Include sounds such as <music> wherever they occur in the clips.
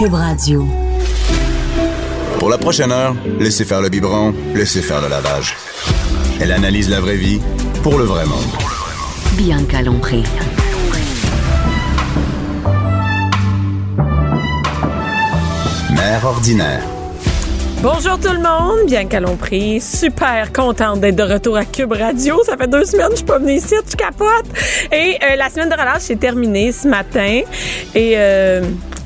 Cube Radio. Pour la prochaine heure, laissez faire le biberon, laissez faire le lavage. Elle analyse la vraie vie pour le vrai monde. Bianca Lompré. Mère ordinaire. Bonjour tout le monde, bien qu'à pris. Super contente d'être de retour à Cube Radio. Ça fait deux semaines que je suis pas venue ici, tu capote. Et euh, la semaine de relâche s'est terminée ce matin. Et euh,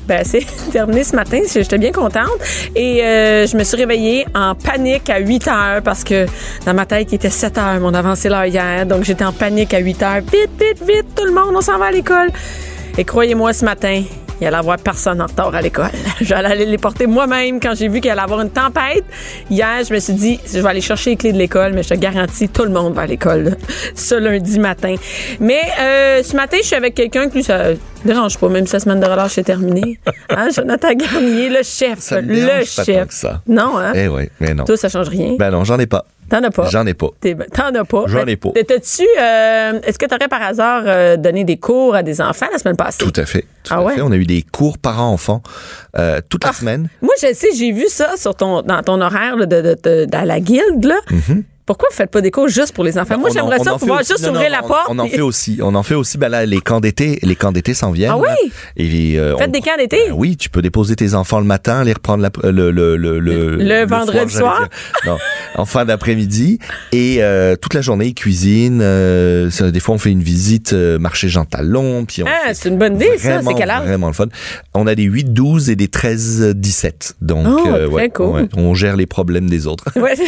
ben, c'est <laughs> terminé ce matin. J'étais bien contente. Et euh, je me suis réveillée en panique à 8 heures parce que dans ma tête, il était 7 heures. On avancé l'heure hier. Donc, j'étais en panique à 8 heures. Vite, vite, vite, tout le monde, on s'en va à l'école. Et croyez-moi, ce matin, il allait avoir personne en retard à l'école. <laughs> J'allais aller les porter moi-même quand j'ai vu qu'il allait avoir une tempête. Hier, je me suis dit, je vais aller chercher les clés de l'école, mais je te garantis, tout le monde va à l'école <laughs> ce lundi matin. Mais euh, ce matin, je suis avec quelqu'un que lui, ça dérange pas, même si la semaine de relâche est terminée. <laughs> Hein, Jonathan Garnier, le chef. Ça me le pas chef. tant que ça. Non, hein? Eh oui, mais non. Toi, ça change rien. Ben non, j'en ai pas. T'en as pas. J'en ai pas. T'es- T'en as pas. J'en ai pas. T'as-tu, euh, est-ce que t'aurais par hasard euh, donné des cours à des enfants la semaine passée? Tout à fait. Tout Ah à ouais? fait. On a eu des cours parents-enfants euh, toute la semaine. Moi, je sais, j'ai vu ça sur ton, dans ton horaire là, de, de, de- dans la guilde. Là. Pourquoi vous faites pas des cours juste pour les enfants? Moi, j'aimerais ça pouvoir aussi- juste non, ouvrir non, la porte. On en fait aussi. On en fait aussi. Ben là, les camps d'été, les camps d'été s'en viennent. Ah oui? Et euh, Faites on- des camps d'été? Ben oui, tu peux déposer tes enfants le matin, les reprendre la- le, le, le, le, Le vendredi soir? Non, en fin d'après-midi. Et euh, toute la journée, ils cuisinent. euh, des fois, on fait une visite euh, marché Jean Talon. Puis on Ah, c'est une bonne idée, ça. C'est? Vraiment le fun. On a des 8-12 et des 13-17. Donc, Oh, euh, très ouais, cool. ouais, on gère les problèmes des autres. Ouais. <laughs>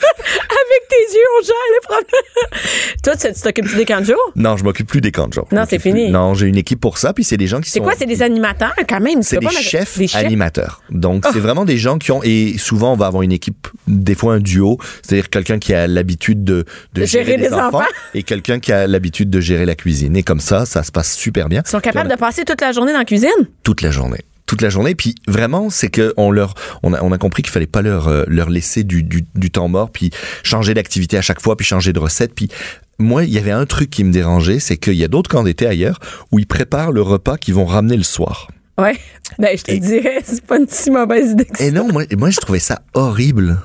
<laughs> Avec tes yeux, on gère les problèmes. <laughs> Toi, tu t'occupes des camps de jour? Non, je m'occupe plus des camps de jour. Non, c'est fini. plus. Non, j'ai une équipe pour ça. Puis c'est des gens qui C'est sont. quoi? C'est des animateurs, quand même. C'est des pas chefs, des chefs? animateurs. Donc, c'est vraiment des gens qui ont, et souvent, on va avoir une équipe, des fois un duo, c'est-à-dire quelqu'un qui a l'habitude de, de De gérer les des enfants. et quelqu'un qui a l'habitude de gérer la cuisine. Et comme ça, ça se passe super bien. Ils sont capables de passer toute la journée dans la cuisine? Toute la journée. Toute la journée. Puis vraiment, c'est que on leur, on a, on a compris qu'il fallait pas leur, euh, leur laisser du, du, du temps mort, puis changer d'activité à chaque fois, puis changer de recette, puis moi, il y avait un truc qui me dérangeait, c'est qu'il y a d'autres camps d'été ailleurs où ils préparent le repas qu'ils vont ramener le soir. Ouais. Ben, je te Et- dirais, c'est pas une si mauvaise idée que ça. Et non, moi, moi je trouvais ça horrible.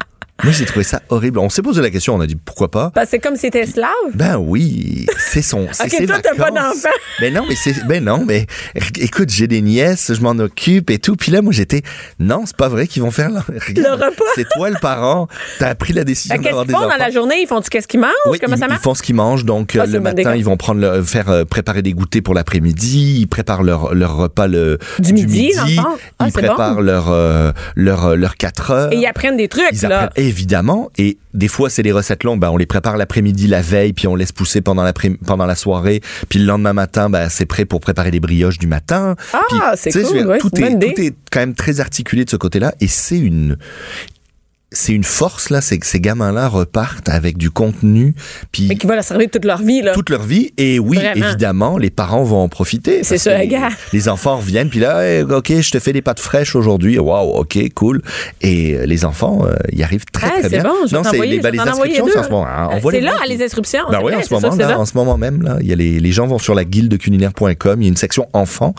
Moi, j'ai trouvé ça horrible. On s'est posé la question, on a dit pourquoi pas. Parce que c'est comme si t'étais esclave. Ben oui, c'est son. c'est <laughs> Ok, ses toi, t'as pas d'enfant. <laughs> Ben non, mais c'est. Ben non, mais écoute, j'ai des nièces, je m'en occupe et tout. Puis là, moi, j'étais. Non, c'est pas vrai qu'ils vont faire Regarde, Le repas? C'est toi le parent. T'as pris la décision Qu'est-ce d'avoir qu'ils des font enfants. dans la journée? Ils font-tu qu'est-ce qu'ils mangent? Oui, Comment ils, ça ils marche? font ce qu'ils mangent. Donc, Ah, euh, le matin, ils vont prendre le, faire euh, préparer des goûters pour l'après-midi. Ils préparent leur, leur repas le, Du midi, fond? Ah, ils préparent bon. leur, euh, leur, euh, leur 4 heures. Et ils apprennent des trucs, Ils là. apprennent, évidemment. Et des fois, c'est des recettes longues. Ben, on les prépare l'après-midi, la veille, puis on laisse pousser pendant, l'après- pendant la soirée. Puis le lendemain matin, ben, c'est prêt pour préparer les brioches du matin. Ah, c'est cool, dire, ouais, tout, est, tout est quand même très articulé de ce côté-là. Et c'est une... C'est une force, là, c'est que ces gamins-là repartent avec du contenu, puis Mais qui va la servir toute leur vie, là. toute leur vie. Et oui, Vraiment. évidemment, les parents vont en profiter. C'est ça, les, gars. <laughs> les enfants reviennent, puis là, Hey, OK, je te fais des pâtes fraîches aujourd'hui. Waouh, OK, cool. Et euh, les enfants, euh, y arrivent très, Ah, très bien. bon, je vais non, c'est les, ben, les inscriptions, en ce moment. hein. Euh, c'est les là, les inscriptions. Ben oui, en ce moment, là, en ce moment même, là, il y a les, les gens vont sur la guilde culinaire.com, il y a une section enfants,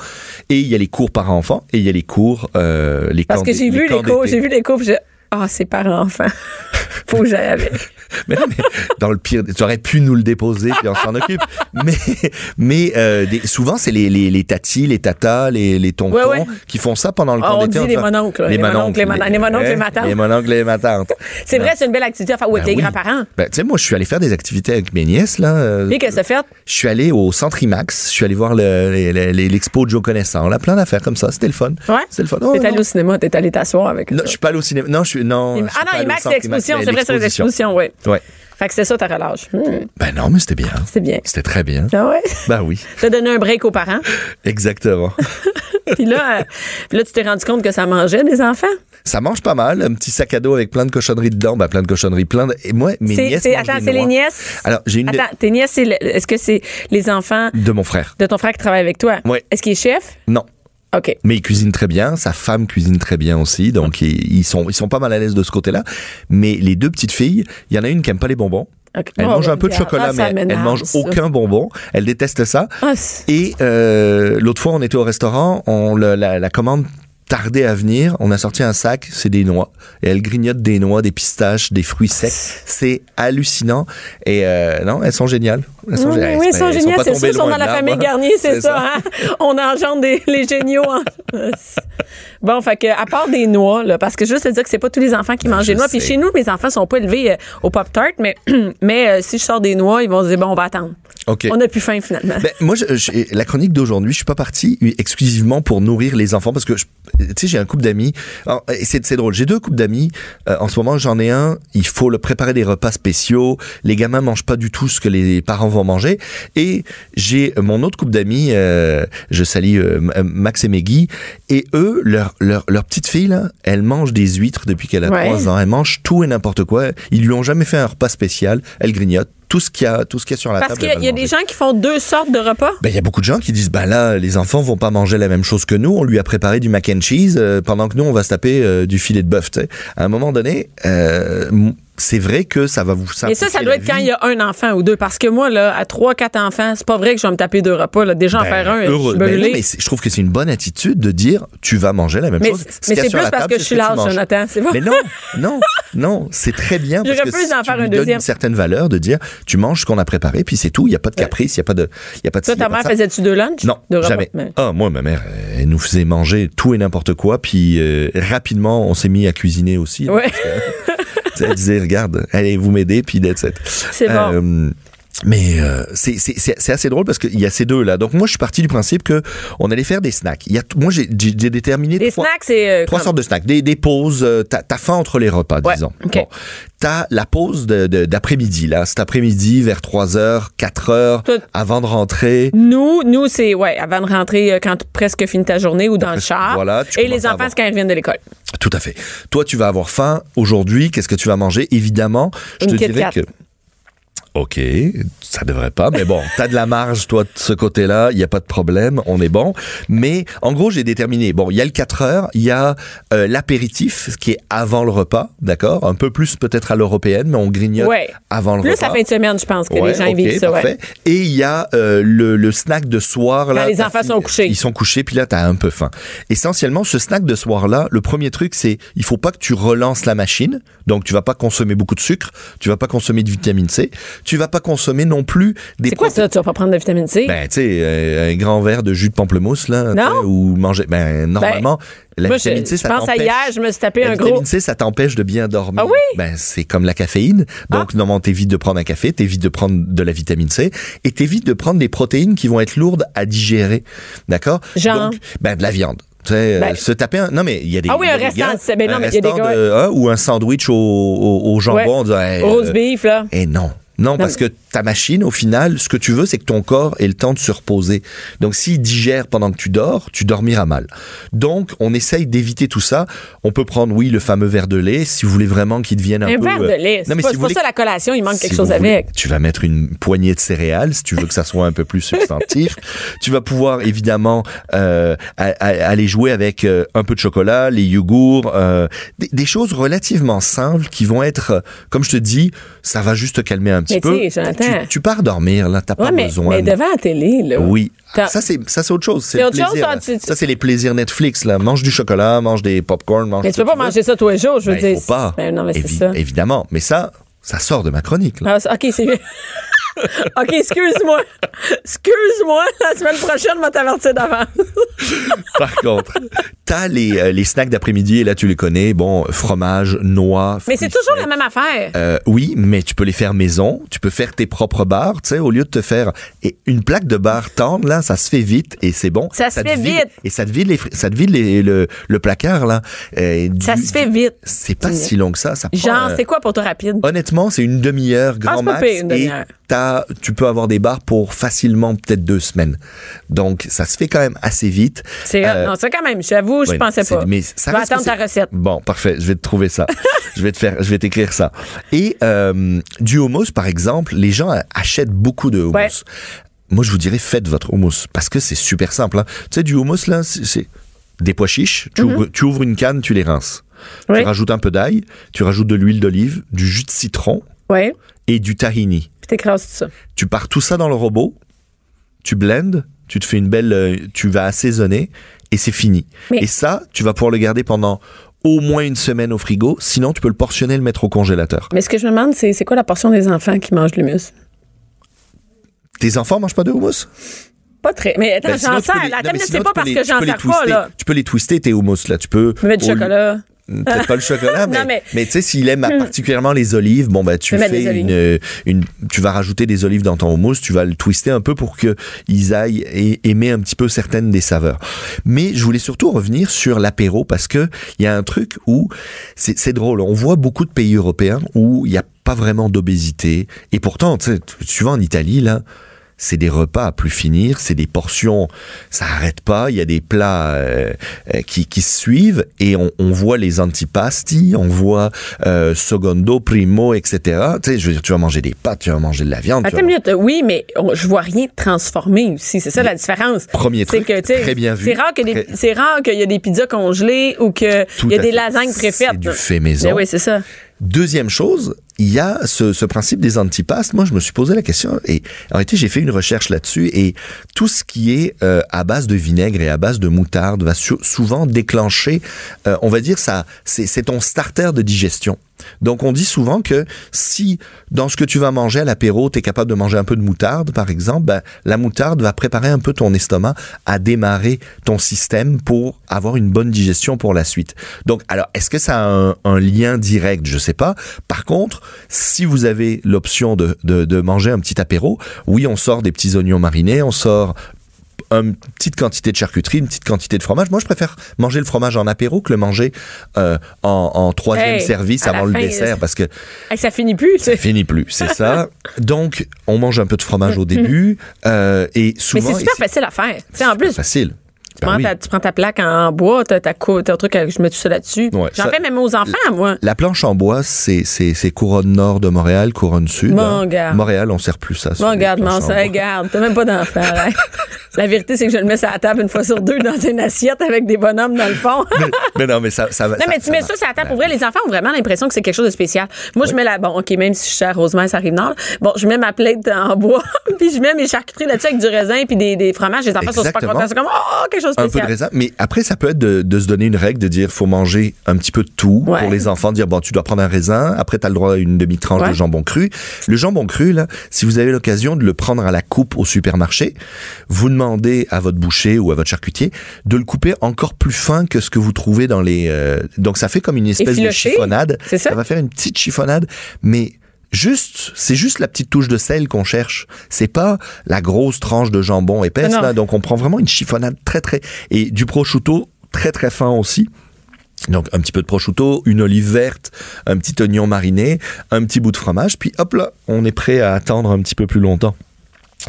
et il y a les cours par enfants, et il y a les cours, euh, les Parce camps que j'ai vu les cours, j'ai vu les cours, ah, c'est parents-enfants. <laughs> Faut que j'aille avec. <laughs> Mais non, mais dans le pire, tu aurais pu nous le déposer puis on s'en occupe. <laughs> Mais, mais euh, des- souvent c'est les, les, les tatis, les tatas, les, les tontons Ouais, ouais. qui font ça pendant le Ah, camp on d'été. dit les mononcles. Les mononcles, les matantes. Les mononcles, les matantes. Les mononcles, les matantes. C'est vrai, c'est une belle activité à faire. Avec Ben les oui. grands-parents? Ben, tu sais, moi, je suis allé faire des activités avec mes nièces, là. euh, Et qu'est-ce que ça fait? Je suis allé au Centre IMAX. Je suis allé voir le- l'expo de Joe Connaissant. Là, plein d'affaires comme ça. C'était le fun. Ouais? C'était le fun. Oh, T'es allé au cinéma, t'es allé t'asseoir avec Non, je suis pas allé au cinéma. Non, je suis, non. Ah non, Centre c'est l'exposition. C'est vrai, c'est l'exposition. l'exposition, oui. Ouais. Fait que c'est ça ta relâche. Hmm, Ben non, mais c'était bien. c'est bien. C'était très bien. Ah ouais? Ben oui. <laughs> T'as donné un break aux parents? <laughs> Exactement. <laughs> Puis là, euh, puis là, tu t'es rendu compte que ça mangeait des enfants? Ça mange pas mal, un petit sac à dos avec plein de cochonneries dedans, ben plein de cochonneries, plein de... Et moi, mes nièces attends, c'est les nièces? Alors, j'ai une Attends, tes nièces, est-ce que c'est les enfants de mon frère. de ton frère qui travaille avec toi? Ouais. Est-ce qu'il est chef? Non. Mais il cuisine très bien, sa femme cuisine très bien aussi, donc ils, ils sont ils sont pas mal à l'aise de ce côté-là. Mais les deux petites filles, il y en a une qui aime pas les bonbons. Elle Oh, mange un ben, peu de chocolat, Ah, mais elle m'énerve, mange aucun bonbon. Elle déteste ça. Ah, Et euh, l'autre fois, on était au restaurant, on la, la commande tardait à venir. On a sorti un sac, c'est des noix. Et elle grignote des noix, des pistaches, des fruits secs. C'est hallucinant. Et euh, non, elles sont géniales. Sont Oui, ils sont pas C'est sûr, ils sont dans la famille hein. <laughs> Garnier, c'est ça. hein? On engendre des, les géniaux. en- <laughs> bon, fait que, à part des noix, là, parce que juste te dire que c'est pas tous les enfants qui mangent je des noix. Puis chez nous, mes enfants sont pas élevés euh, au Pop-Tart, mais, <clears throat> mais euh, si je sors des noix, ils vont se dire, bon, on va attendre. On n'a plus faim, finalement. Ben, moi, je- je- la chronique d'aujourd'hui, je suis pas parti exclusivement pour nourrir les enfants parce que, tu sais, j'ai un couple d'amis. Et C'est c'est drôle. J'ai deux couples d'amis. Euh, en ce moment, j'en ai un. Il faut le préparer des repas spéciaux. Les gamins mangent pas du tout ce que les parents vont manger. Et j'ai mon autre couple d'amis. euh, je salue euh, M- Max et Meggy. Et eux, leur leur leur petite fille là, elle mange des huîtres depuis qu'elle a Ouais. trois ans. Elle mange tout et n'importe quoi. Ils lui ont jamais fait un repas spécial. Elle grignote tout ce qu'il y a tout ce qu'il y a sur la Parce table. qu'il y a, y des gens qui font deux sortes de repas. Ben, il y a beaucoup de gens qui disent, ben là, les enfants vont pas manger la même chose que nous. On lui a préparé du mac and cheese euh, pendant que nous, on va se taper euh, du filet de bœuf. À un moment donné, euh, c'est vrai que ça va vous Mais ça, ça doit être quand il y a un enfant ou deux. Parce que moi, là, à trois, quatre enfants, c'est pas vrai que je vais me taper deux repas. Là. Déjà, en faire un, je Heureux. suis Ben non, mais je trouve que c'est une bonne attitude de dire, tu vas manger la même Mais, chose. Ce mais c'est plus la parce table, que je suis large. Jonathan. C'est bon. Mais non, non, non, c'est très bien Je <laughs> parce que refuse si d'en faire un deuxième. une certaine valeur de dire, tu manges ce qu'on a préparé, puis c'est tout. Il y a pas de caprice, il y a pas de, y a pas de. Toi, ta mère ça. faisait-tu deux lunchs? Non, jamais. Mais- Ah, moi, ma mère, elle nous faisait manger tout et n'importe quoi, puis euh, rapidement, on s'est mis à cuisiner aussi. Elle disait, regarde, allez, vous m'aider, puis it. C'est bon. Mais euh, c'est- c'est c'est- c'est assez drôle parce qu'il y a ces deux-là. Donc moi, je suis parti du principe que on allait faire des snacks. Il y a, moi, j'ai déterminé Des trois, snacks, c'est. euh, trois sortes de snacks. Des, des pauses, euh, t'as faim entre les repas, Ouais, disons. ok. Bon. T'as la pause de- de- d'après-midi, là. Cet après-midi, vers 3h, 4h, Tout- avant de rentrer. Nous, nous c'est ouais, avant de rentrer euh, quand tu presque fini ta journée ou dans le char. voilà, Et les enfants, c'est quand ils reviennent de l'école. Tout à fait. Toi, tu vas avoir faim aujourd'hui. Qu'est-ce que tu vas manger? Évidemment, je Une te dirais que. OK, ça devrait pas, mais bon, t'as de la marge, toi, de ce côté-là, il n'y a pas de problème, on est bon. Mais en gros, j'ai déterminé, bon, il y a le 4 heures, il y a euh, l'apéritif, ce qui est avant le repas, d'accord? Un peu plus peut-être à l'européenne, mais on grignote Ouais. avant le Plus repas. la fin de semaine, je pense que Ouais, les gens ils ok, vivent ça. Ouais. Et il y a euh, le, le snack de soir. Là, Quand les enfants sont couchés. Ils sont couchés, puis là, t'as un peu faim. Essentiellement, ce snack de soir-là, le premier truc, c'est il faut pas que tu relances la machine. Donc, tu vas pas consommer beaucoup de sucre, tu vas pas consommer de vitamine C, tu vas pas consommer non plus des C'est quoi ça? Tu vas pas prendre de vitamine C? Ben, tu sais, euh, un grand verre de jus de pamplemousse, là, Non? ou manger. Ben, normalement, la Moi, vitamine C, je ça pense à hier, je me suis tapé la un vitamine gros. C, ça t'empêche de bien dormir. Ah oui? Ben, c'est comme la caféine. Donc, normalement, t'évites de prendre un café, t'évites de prendre de la vitamine C et t'évites de prendre des protéines qui vont être lourdes à digérer. D'accord? Genre? Donc, ben, de la viande. Tu sais, euh, Ben- se taper un. Non, mais il y a des. Ah oui, un c'est- ben non, un mais il y a des gars- de- hein, ou un sandwich au, au, au jambon. Ouais. disant, hey, Rose euh, beef, là. et non. Non, parce que ta machine, au final, ce que tu veux, c'est que ton corps ait le temps de se reposer. Donc, s'il digère pendant que tu dors, tu dormiras mal. Donc, on essaye d'éviter tout ça. On peut prendre, oui, le fameux verre de lait, si vous voulez vraiment qu'il devienne un, Un peu... verre de euh, lait. C'est non, mais pas, si c'est vous pas voulez- ça la collation, il manque quelque chose voulez, avec. Tu vas mettre une poignée de céréales si tu veux que ça soit un peu plus substantif. <laughs> tu vas pouvoir évidemment euh, aller jouer avec euh, un peu de chocolat, les yogourts, euh, des, des choses relativement simples qui vont être, comme je te dis, ça va juste te calmer un petit Mais peu. Tu pars dormir là, t'as Ouais, pas mais, besoin. mais devant la télé, là. Oui. Ça c'est ça c'est autre chose. C'est autre chose, plaisir, tu- tu- Ça c'est les plaisirs Netflix là. Mange du chocolat, mange des popcorn, mange. Mais tu peux pas manger ça tous les jours, je veux Ben, dire. faut pas. Ben non, mais c'est Évi- ça. Évidemment, mais ça ça sort de ma chronique là. Ah, OK, c'est bien. <laughs> OK, excuse-moi. Excuse-moi. La semaine prochaine, je vais t'avertir d'avance. Par contre, les, euh, les snacks d'après-midi, et là tu les connais, bon, fromage, noix. Mais c'est toujours la même affaire. Euh, oui, mais tu peux les faire maison. Tu peux faire tes propres barres, tu sais, au lieu de te faire une plaque de barres tendre là, ça se fait vite et c'est bon. Ça se fait vide- vite. et ça te vide les, ça te vide les- le, le placard là. Euh, Ça se fait vite. C'est pas si long que ça. ça prend, Genre, euh, c'est quoi pour toi rapide? Honnêtement, c'est une demi-heure grand Ah, c'est pas max pire, une et demi-heure. t'as- tu peux avoir des barres pour facilement peut-être deux semaines. Donc ça se fait quand même assez vite. C'est non, ça quand même, j'avoue, je Ouais, pensais pas. Mais je ça vais reste que attendre ta recette. Bon, parfait. Je vais te trouver ça. <laughs> je vais te faire, je vais t'écrire ça. Et euh, du hummus, par exemple, les gens achètent beaucoup de hummus. Ouais. Moi, je vous dirais, faites votre hummus parce que c'est super simple. hein. Tu sais, du hummus là, c'est des pois chiches. Tu, ouvres, tu ouvres une canne, tu les rinces. Mhm. Oui. Tu rajoutes un peu d'ail, tu rajoutes de l'huile d'olive, du jus de citron Oui, et du tahini. t'écrases tout ça. Tu pars tout ça dans le robot, tu blends, tu te fais une belle, euh, tu vas assaisonner et c'est fini. Mais- Et ça, tu vas pouvoir le garder pendant au moins une semaine au frigo. Sinon, tu peux le portionner et le mettre au congélateur. Mais ce que je me demande, c'est c'est quoi la portion des enfants qui mangent l'humus? Tes enfants mangent pas de hummus Pas très. Mais attends, Ben, j'en sers. La table, c'est pas parce les- que j'en sers pas, là. Tu peux les twister tes hummus là. Tu peux. Mets du chocolat. Peut-être pas le chocolat, <laughs> mais, mais- mais, tu sais, s'il aime particulièrement les olives, bon, bah, tu fais une, une, tu vas rajouter des olives dans ton hummus, tu vas le twister un peu pour que ils aillent et aimer un petit peu certaines des saveurs. Mais je voulais surtout revenir sur l'apéro parce que il y a un truc où c'est drôle. On voit beaucoup de pays européens où il n'y a pas vraiment d'obésité et pourtant, tu sais, en Italie, là, c'est des repas à plus finir, c'est des portions, ça arrête pas, il y a des plats euh, euh, qui, qui se suivent et on, on voit les antipasti, on voit euh, secondo, primo, etc. Tu sais, je veux dire, tu vas manger des pâtes, tu vas manger de la viande. Attends une minute. Oui, mais on- je vois rien transformer aussi. C'est ça la différence. Premier C'est truc, que, très bien vu. C'est rare que des- Très- c'est rare qu'il y a des pizzas congelées ou qu'il y a des fait. lasagnes préfaites. C'est du fait maison. Ben oui, c'est ça. Deuxième chose, il y a ce, ce principe des antipastes. Moi, je me suis posé la question et en réalité, j'ai fait une recherche là-dessus et tout ce qui est euh, à base de vinaigre et à base de moutarde va sou- souvent déclencher, euh, on va dire ça, c'est ton starter de digestion. Donc, on dit souvent que si dans ce que tu vas manger à l'apéro, tu es capable de manger un peu de moutarde, par exemple, ben, la moutarde va préparer un peu ton estomac à démarrer ton système pour avoir une bonne digestion pour la suite. Donc, alors, est-ce que ça a un, lien direct? Je sais pas. Par contre, si vous avez l'option de, de, de manger un petit apéro, oui, on sort des petits oignons marinés, on sort une petite quantité de charcuterie, une petite quantité de fromage. Moi, je préfère manger le fromage en apéro que le manger euh, en, en troisième Hey, service avant le fin, dessert c'est- parce que <laughs> Hey, ça finit plus. ça finit plus, c'est ça. <laughs> Donc, on mange un peu de fromage au début euh, et Mais souvent... c'est super facile à faire. Sais, en plus, facile. Tu Ben prends, oui. ta, tu prends ta plaque en bois, t'as ta un truc, je mets tout ça là-dessus. Ouais, J'en ça- fais même aux enfants, moi. La planche en bois, c'est couronne nord de Montréal, couronne sud. Bon, hein. gars. Montréal, on sert plus ça. regarde, mon en ça, bois. regarde, t'as même pas d'enfant. <laughs> hein. La vérité, c'est que je le mets sur la table une fois sur deux dans une assiette avec des bonhommes dans le fond. <laughs> Mais non, mais ça, ça va. Non, mais tu mets ça sur la table. Pour vrai, les enfants ont vraiment l'impression que c'est quelque chose de spécial. Moi, je mets la. Bon, OK, même si je suis à Rosemère, ça arrive nord. Bon, je mets ma plate en bois, <laughs> puis je mets mes charcuteries là-dessus avec du raisin puis des, des fromages. Les enfants sont super Exactement. contents. C'est comme, oh, quelque chose un peu de raisin. Mais après, ça peut être de, de se donner une règle, de dire faut manger un petit peu de tout Ouais. pour les enfants. Dire bon, tu dois prendre un raisin. Après, tu as le droit à une demi-tranche Ouais. de jambon cru. Le jambon cru, là, si vous avez l'occasion de le prendre à la coupe au supermarché, vous demandez à votre boucher ou à votre charcutier de le couper encore plus fin que ce que vous trouvez dans les. euh, donc, ça fait comme une espèce de chiffonnade. C'est ça. va faire une petite chiffonnade, mais. Juste, c'est juste la petite touche de sel qu'on cherche. C'est pas la grosse tranche de jambon épaisse là. Donc on prend vraiment une chiffonnade très très et du prosciutto très très fin aussi. Donc un petit peu de prosciutto, une olive verte, un petit oignon mariné, un petit bout de fromage, puis hop là, on est prêt à attendre un petit peu plus longtemps.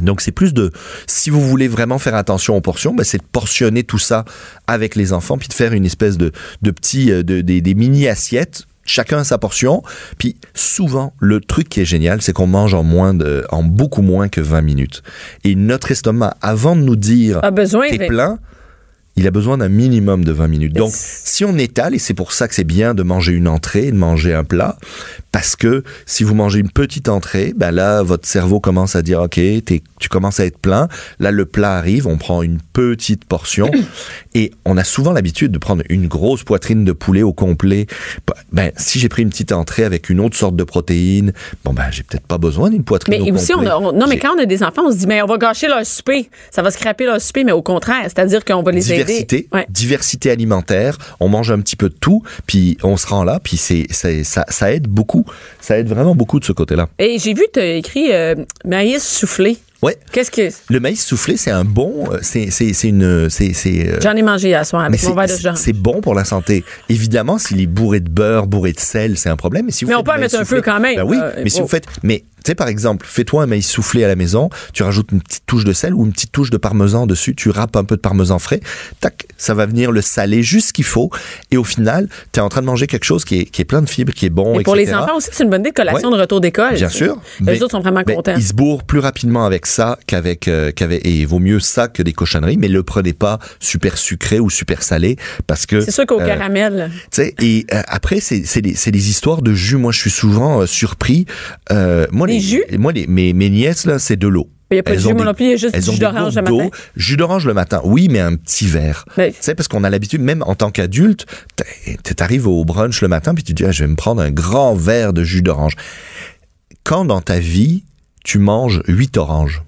Donc c'est plus de, si vous voulez vraiment faire attention aux portions, ben, c'est de portionner tout ça avec les enfants, puis de faire une espèce de, de petits, euh, de, des, des mini assiettes, chacun sa portion. Puis souvent, le truc qui est génial, c'est qu'on mange en moins de, en beaucoup moins que 20 minutes. Et notre estomac, avant de nous dire A besoin t'es plein, il a besoin d'un minimum de 20 minutes. Donc, si on étale, et c'est pour ça que c'est bien de manger une entrée, de manger un plat, parce que si vous mangez une petite entrée, ben là, votre cerveau commence à dire, OK, tu commences à être plein. Là, le plat arrive, on prend une petite portion <coughs> et on a souvent l'habitude de prendre une grosse poitrine de poulet au complet. Ben, si j'ai pris une petite entrée avec une autre sorte de protéine, bon, ben, j'ai peut-être pas besoin d'une poitrine Mais au aussi, on complet. a- on- non, mais quand on a des enfants, on se dit, mais on va gâcher leur souper. Ça va scraper leur souper, mais au contraire, c'est-à-dire qu'on va les diversité, aider. Ouais. diversité alimentaire. On mange un petit peu de tout, puis on se rend là, puis c'est, c'est- ça, ça aide beaucoup. Ça aide vraiment beaucoup de ce côté-là. Et j'ai vu tu as écrit euh, maïs soufflé. Ouais. Qu'est-ce que. Le maïs soufflé, c'est un bon, euh, c'est, une, euh, J'en ai mangé hier soir mais avec mon verre de c'est, bon pour la santé. Évidemment, s'il est bourré de beurre, bourré de sel, c'est un problème. Mais, si vous Mais on peut en mettre un peu quand même. Ben oui, Euh, mais si oh. vous faites, mais tu sais par exemple, fais-toi un maïs soufflé à la maison, tu rajoutes une petite touche de sel ou une petite touche de parmesan dessus, tu râpes un peu de parmesan frais, tac, ça va venir le saler juste ce qu'il faut, et au final, tu es en train de manger quelque chose qui est, qui est plein de fibres, qui est bon, Et pour les enfants aussi, c'est une bonne idée de collation Ouais. de retour d'école. Bien sûr. Les autres sont vraiment contents. Ils se bourrent plus rapidement avec ça qu'avec, euh, qu'avec, et il vaut mieux ça que des cochonneries, mais le prenez pas super sucré ou super salé parce que. C'est sûr qu'au euh, caramel. tu sais, et euh, après, c'est des, c'est des histoires de jus. Moi, je suis souvent surpris. Moi, Les jus? Moi, les, mes, mes nièces, là, c'est de l'eau. Il n'y a pas de Elles jus, ont moi des- non plus, il y a juste du jus d'orange le matin. Jus d'orange le matin, oui, mais un petit verre. Mais- Tu sais, parce qu'on a l'habitude, même en tant qu'adulte, t'es- t'arrives au brunch le matin, puis tu te dis, ah, je vais me prendre un grand verre de jus d'orange. Quand dans ta vie, tu manges 8 oranges,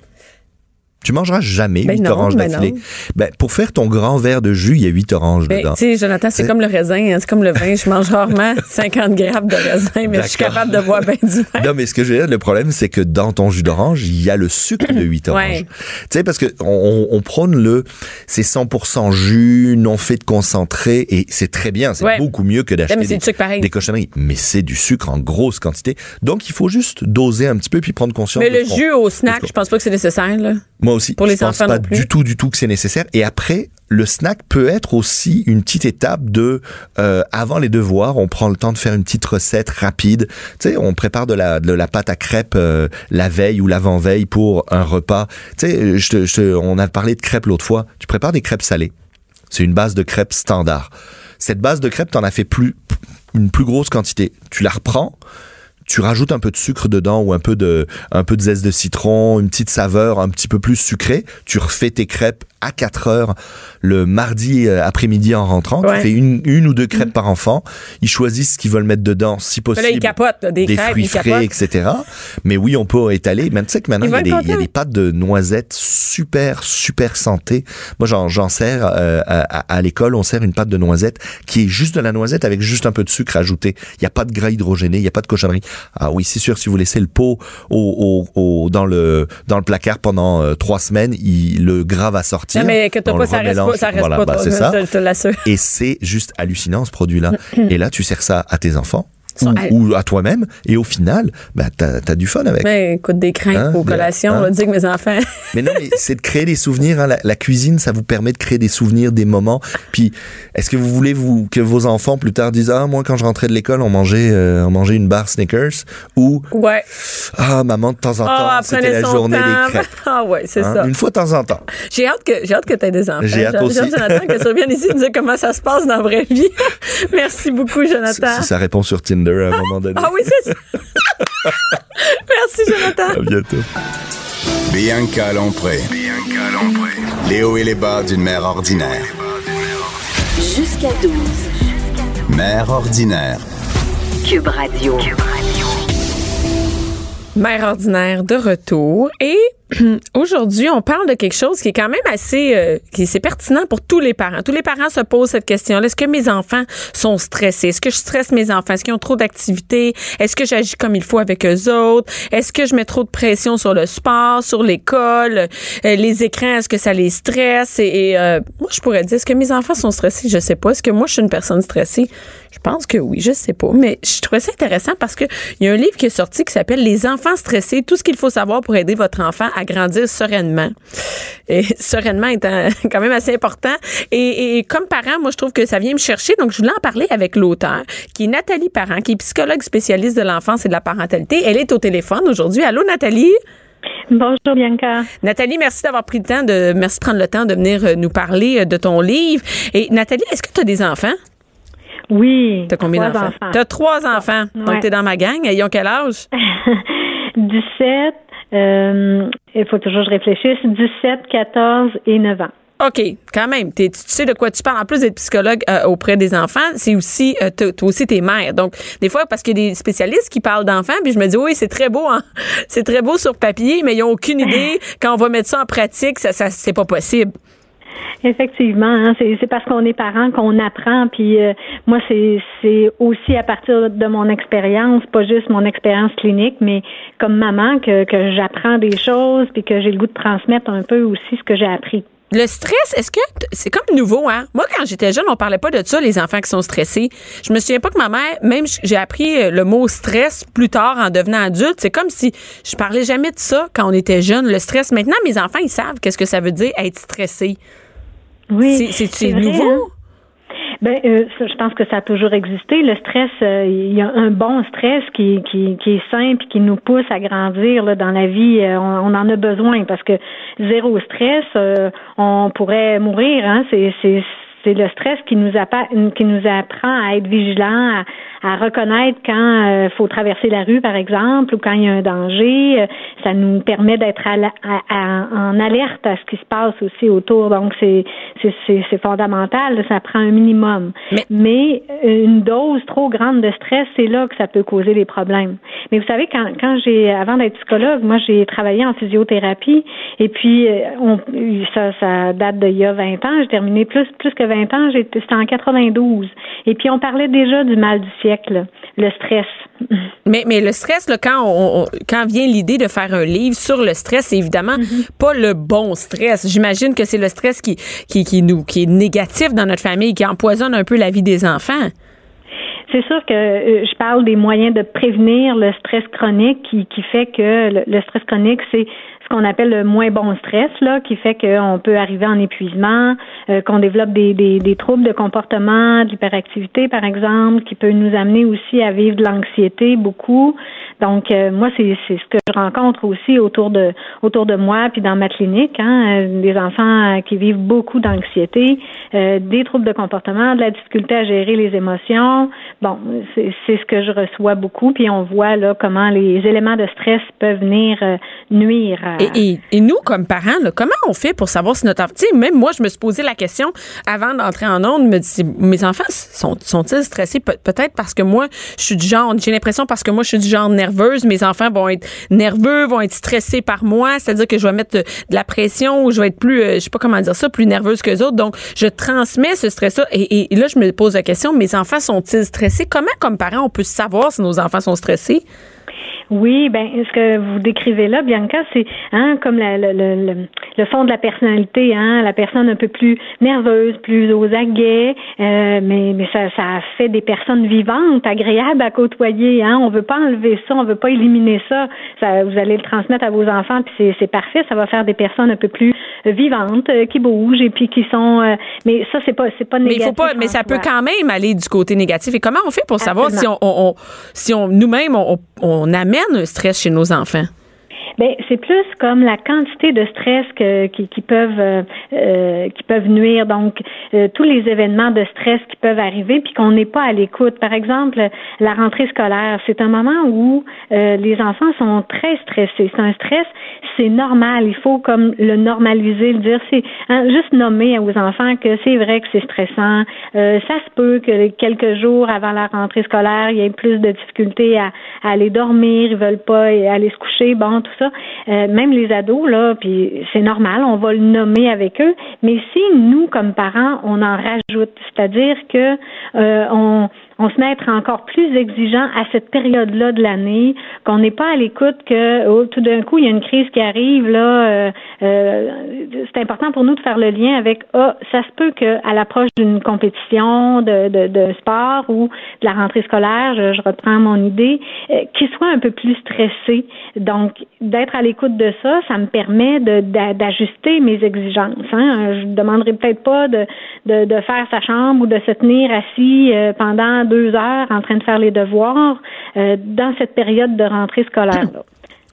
tu mangeras jamais Ben 8 non, oranges ben d'affilée. Ben, pour faire ton grand verre de jus, il y a 8 oranges Ben, dedans. tu sais, Jonathan, c'est comme le raisin, hein, c'est comme le vin. Je mange rarement <laughs> 50 grammes de raisin, mais je suis capable de boire bien du vin. Non, mais ce que je veux dire, le problème, c'est que dans ton jus d'orange, il y a le sucre de 8 oranges. Ouais. Tu sais, parce que on, on prône le, c'est 100% jus, non fait de concentré, et c'est très bien, c'est Ouais. beaucoup mieux que d'acheter des, des cochonneries. Mais c'est du sucre en grosse quantité. Donc, il faut juste doser un petit peu puis prendre conscience. Mais de le jus au snack, je pense pas que c'est nécessaire. Là. Moi aussi. Pour les je pense enfants pas du tout, du tout que c'est nécessaire. Et après, le snack peut être aussi une petite étape de, euh, avant les devoirs, on prend le temps de faire une petite recette rapide. Tu sais, on prépare de la, de la pâte à crêpes euh, la veille ou l'avant-veille pour un repas. Tu sais, je te- je te- on a parlé de crêpes l'autre fois. Tu prépares des crêpes salées. C'est une base de crêpes standard. Cette base de crêpes, t'en as fait plus, une plus grosse quantité. Tu la reprends, tu rajoutes un peu de sucre dedans ou un peu de, un peu de zeste de citron, une petite saveur un petit peu plus sucrée. Tu refais tes crêpes à 4 heures le mardi euh, après-midi en rentrant. Ouais. Tu fais une, une ou deux crêpes par enfant. Ils choisissent ce qu'ils veulent mettre dedans, si possible. là, ils capotent, des, des crêpes, fruits ils frais, capotent. etc. Mais oui, on peut étaler. Même tu sais que maintenant, il y, a des, il y a des pâtes de noisettes super, super santé. Moi, j'en, sers euh, à, à- à l'école. On sert une pâte de noisettes qui est juste de la noisette avec juste un peu de sucre ajouté. Il n'y a pas de gras hydrogéné, il n'y a pas de cochonnerie. Ah oui, c'est sûr, si vous laissez le pot au, au, au- dans, le, dans le placard pendant euh, trois semaines, il, le gras va sortir. Non, mais que t'as pas, ça reste pas, ça reste Voilà, pas bah, trop, c'est ça. Je, te. Et c'est juste hallucinant ce produit-là. <laughs> et là, tu sers ça à tes enfants Ou, ou à toi-même. Et au final, bah, t'as as du fun avec. Mais écoute, des crêpes Hein, aux bien, collations, hein? on va dire que mes enfants. <laughs> Mais non, mais c'est de créer des souvenirs. hein. La, la cuisine, ça vous permet de créer des souvenirs, des moments. Puis, est-ce que vous voulez vous que vos enfants plus tard disent ah moi quand je rentrais de l'école on mangeait euh, on mangeait une barre Snickers ou Ouais. ah maman de temps en temps Ah, c'était la journée temps. des crêpes. Ah, ouais, c'est Hein, ça. Une fois de temps en temps. J'ai hâte que j'ai hâte que tu aies des enfants. J'ai hâte aussi. Jonathan, que tu reviennes ici et nous dire comment ça se passe dans la vraie vie. <laughs> Merci beaucoup, Jonathan. Si ça répond sur Tinder à un moment donné. <laughs> Ah oui, c'est ça. <laughs> Merci, Jonathan. À bientôt. Bianca Lompré. Les hauts et les bas d'une mère ordinaire. Jusqu'à 12. Mère ordinaire. Cube Radio. Mère ordinaire de retour et <clears throat> aujourd'hui, on parle de quelque chose qui est quand même assez euh, qui c'est pertinent pour tous les parents. Tous les parents se posent cette question. Est-ce que mes enfants sont stressés? Est-ce que je stresse mes enfants? Est-ce qu'ils ont trop d'activités? Est-ce que j'agis comme il faut avec eux autres? Est-ce que je mets trop de pression sur le sport, sur l'école, euh, les écrans Est-ce que ça les stresse? Et, et, euh, moi, je pourrais dire est-ce que mes enfants sont stressés? Je sais pas. Est-ce que moi, je suis une personne stressée? Je pense que oui. Je sais pas. Mais je trouvais ça intéressant parce que il y a un livre qui est sorti qui s'appelle Les enfants stressés. Tout ce qu'il faut savoir pour aider votre enfant à grandir sereinement. Et <laughs> sereinement étant <laughs> quand même assez important. Et, et comme parent, moi, je trouve que ça vient me chercher. Donc, je voulais en parler avec l'auteur, qui est Nathalie Parent, qui est psychologue spécialiste de l'enfance et de la parentalité. Elle est au téléphone aujourd'hui. Allô, Nathalie? Bonjour Bianca. Nathalie, merci d'avoir pris le temps de, merci de prendre le temps de venir euh, nous parler euh, de ton livre. Et Nathalie, est-ce que tu as des enfants? Oui. T'as combien d'enfants? enfants. T'as trois enfants. Donc, Ouais. t'es dans ma gang. Ils ont quel âge? <laughs> 17, euh, il faut toujours que je réfléchisse, 17, 14 et 9 ans. OK, quand même. Tu sais de quoi tu parles. En plus d'être psychologue euh, auprès des enfants, c'est aussi, euh, toi aussi, t'es mère. Donc, des fois, parce qu'il y a des spécialistes qui parlent d'enfants, puis je me dis, oui, c'est très beau, hein? C'est très beau sur papier, mais ils n'ont aucune idée. <laughs> Quand on va mettre ça en pratique, ça, ça c'est pas possible. Effectivement, hein, c'est parce qu'on est parent qu'on apprend. Puis euh, moi, c'est aussi à partir de mon expérience, pas juste mon expérience clinique, mais comme maman que, j'apprends des choses, puis que j'ai le goût de transmettre un peu aussi ce que j'ai appris. Le stress, est-ce que c'est comme nouveau, hein? Moi, quand j'étais jeune, on parlait pas de ça, les enfants qui sont stressés. Je me souviens pas que ma mère, même j'ai appris euh, le mot stress plus tard en devenant adulte. C'est comme si je parlais jamais de ça quand on était jeune, le stress. Maintenant, mes enfants, ils savent qu'est-ce que ça veut dire être stressé. Oui, C'est- nouveau? hein? Ben, euh, je pense que ça a toujours existé. Le stress, euh, il y a un bon stress qui, qui, qui est simple et qui nous pousse à grandir là, dans la vie. Euh, on, on en a besoin parce que zéro stress, euh, on pourrait mourir. Hein? C'est, c'est, c'est le stress qui nous, appa- qui nous apprend à être vigilant, à, reconnaître quand il faut traverser la rue, par exemple, ou quand il y a un danger. Euh, Ça nous permet d'être à la- à- à- en alerte à ce qui se passe aussi autour. Donc, c'est, c'est, fondamental. Ça prend un minimum. Mais- euh, une dose trop grande de stress, c'est là que ça peut causer des problèmes. Mais vous savez, quand, quand j'ai, avant d'être psychologue, moi, j'ai travaillé en physiothérapie. Et puis, euh, on, ça, ça date d'il y a 20 ans. J'ai terminé plus, plus que 20 ans. C'était en 92. Et puis, on parlait déjà du mal du siècle, le stress. <laughs> Mais, mais le stress, là, quand, on, on- quand vient l'idée de faire un livre sur le stress, c'est évidemment pas le bon stress. J'imagine que c'est le stress qui, qui, qui, nous, qui est négatif dans notre famille, qui empoisonne un peu la vie des enfants. C'est sûr que euh, je parle des moyens de prévenir le stress chronique qui, qui fait que le, le stress chronique, c'est ce qu'on appelle le moins bon stress, là, qui fait qu'on peut arriver en épuisement, euh, qu'on développe des, des, des troubles de comportement, de l'hyperactivité, par exemple, qui peut nous amener aussi à vivre de l'anxiété beaucoup. Donc, euh, moi, c'est ce que je rencontre aussi autour de autour de moi, puis dans ma clinique, hein, euh, des enfants euh, qui vivent beaucoup d'anxiété, des troubles de comportement, de la difficulté à gérer les émotions. Bon, c'est ce que je reçois beaucoup, puis on voit là comment les éléments de stress peuvent venir nuire. Et, et, nous, comme parents, comment on fait pour savoir si notre enfant. Même moi, je me suis posé la question avant d'entrer en onde. Me dis, mes enfants sont, sont-ils stressés? Pe- peut-être parce que moi, je suis du genre. J'ai l'impression parce que moi, je suis du genre Mes enfants vont être nerveux, vont être stressés par moi. C'est-à-dire que je vais mettre de, de la pression ou je vais être plus, euh, je sais pas comment dire ça, plus nerveuse que les autres. Donc, je transmets ce stress-là. Et, et là, je me pose la question mes enfants sont-ils stressés? Comment, comme parents, on peut savoir si nos enfants sont stressés? Oui, ben ce que vous décrivez là, Bianca, c'est hein, comme la- le, le, le, fond de la personnalité, hein, la personne un peu plus nerveuse, plus aux aguets, euh, mais, mais ça, ça fait des personnes vivantes, agréables à côtoyer. Hein. On veut pas enlever ça, on veut pas éliminer ça. ça vous allez le transmettre à vos enfants, puis c'est, parfait. Ça va faire des personnes un peu plus vivantes, euh, qui bougent et puis qui sont. euh, mais ça, c'est pas, c'est pas Mais il négatif. faut pas, mais ça peut quand même aller du côté négatif. Et comment on fait pour savoir si on, Absolument. on- on- si on nous-mêmes on, on amène un stress chez nos enfants? Ben, c'est plus comme la quantité de stress que, qui, qui peuvent euh, euh, qui peuvent nuire. Donc, euh, tous les événements de stress qui peuvent arriver, puis qu'on n'est pas à l'écoute. Par exemple, la rentrée scolaire, c'est un moment où euh, les enfants sont très stressés. C'est un stress, c'est normal. Il faut comme le normaliser, le dire. C'est hein, juste nommer aux enfants que c'est vrai que c'est stressant. Euh, ça se peut que quelques jours avant la rentrée scolaire, il y ait plus de difficultés à, à aller dormir, ils veulent pas aller se coucher, bon, tout ça. Euh, même les ados, là, puis c'est normal, on va le nommer avec eux. Mais si nous, comme parents, on en rajoute, c'est-à-dire que euh, on on se met à être encore plus exigeant à cette période-là de l'année, qu'on n'est pas à l'écoute que oh, tout d'un coup il y a une crise qui arrive là. euh, euh, c'est important pour nous de faire le lien avec ah ça se peut que à l'approche d'une compétition de, de, de sport ou de la rentrée scolaire, je, je reprends mon idée, euh, qu'il soit un peu plus stressé. Donc d'être à l'écoute de ça, ça me permet d'ajuster mes exigences. Hein. Je ne demanderai peut-être pas de, de, de faire sa chambre ou de se tenir assis euh, pendant deux heures en train de faire les devoirs euh, dans cette période de rentrée scolaire. là.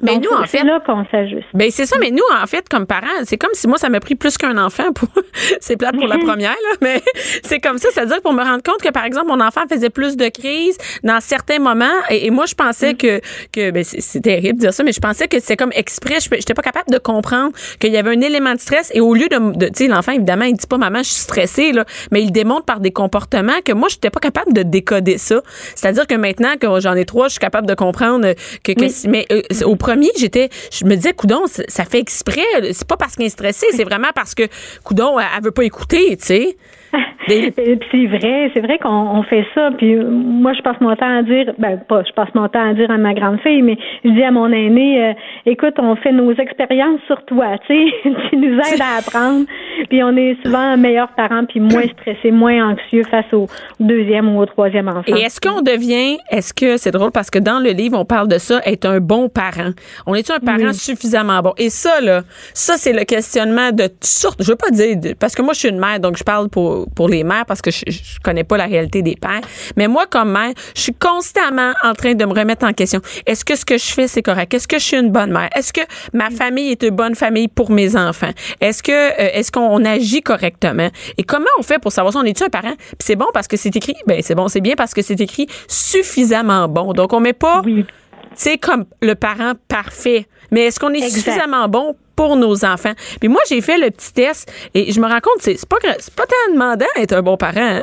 Mais Donc, nous, en c'est fait- là qu'on s'ajuste. Ben c'est ça, mais nous, en fait, comme parents, c'est comme si moi, ça m'a pris plus qu'un enfant pour. <laughs> c'est plate pour la <laughs> première, là, mais c'est comme ça. C'est-à-dire pour me rendre compte que, par exemple, mon enfant faisait plus de crises dans certains moments. Et, et moi, je pensais que. que ben, c'est c'est terrible de dire ça, mais je pensais que c'était comme exprès. Je n'étais pas capable de comprendre qu'il y avait un élément de stress. Et au lieu de. de- tu sais, l'enfant, évidemment, il dit pas, maman, je suis stressée, là, mais il démontre par des comportements que moi, je n'étais pas capable de décoder ça. C'est-à-dire que maintenant que j'en ai trois, je suis capable de comprendre que. que si- mais euh, au premier, j'étais. Je me disais, coudon, ça fait exprès. C'est pas parce qu'il est stressé, c'est vraiment parce que, coudon, elle, elle veut pas écouter, tu sais. <laughs> C'est vrai, c'est vrai qu'on on fait ça. Puis moi, je passe mon temps à dire, ben pas, je passe mon temps à dire à ma grande fille, mais je dis à mon aîné, euh, écoute, on fait nos expériences sur toi, tu sais, <laughs> tu nous aides à apprendre. Puis on est souvent meilleurs parents, puis moins stressés, moins anxieux face au deuxième ou au troisième enfant. Et est-ce qu'on devient, est-ce que c'est drôle parce que dans le livre on parle de ça, être un bon parent. On est un parent suffisamment bon? Et ça là, ça c'est le questionnement de sorte. Je veux pas dire parce que moi je suis une mère donc je parle pour pour les mères parce que je, je connais pas la réalité des pères. Mais moi comme mère, je suis constamment en train de me remettre en question. Est-ce que ce que je fais c'est correct? Est-ce que je suis une bonne mère? Est-ce que ma famille est une bonne famille pour mes enfants? Est-ce que euh, est-ce qu'on agit correctement Et comment on fait pour savoir si on est un parent? Puis c'est bon parce que c'est écrit? Ben c'est bon, c'est bien parce que c'est écrit suffisamment bon. Donc on met pas Oui. tu sais, comme le parent parfait. Mais est-ce qu'on est suffisamment bon pour nos enfants? Puis moi, j'ai fait le petit test et je me rends compte, c'est pas, pas tant demandant d'être un bon parent. hein.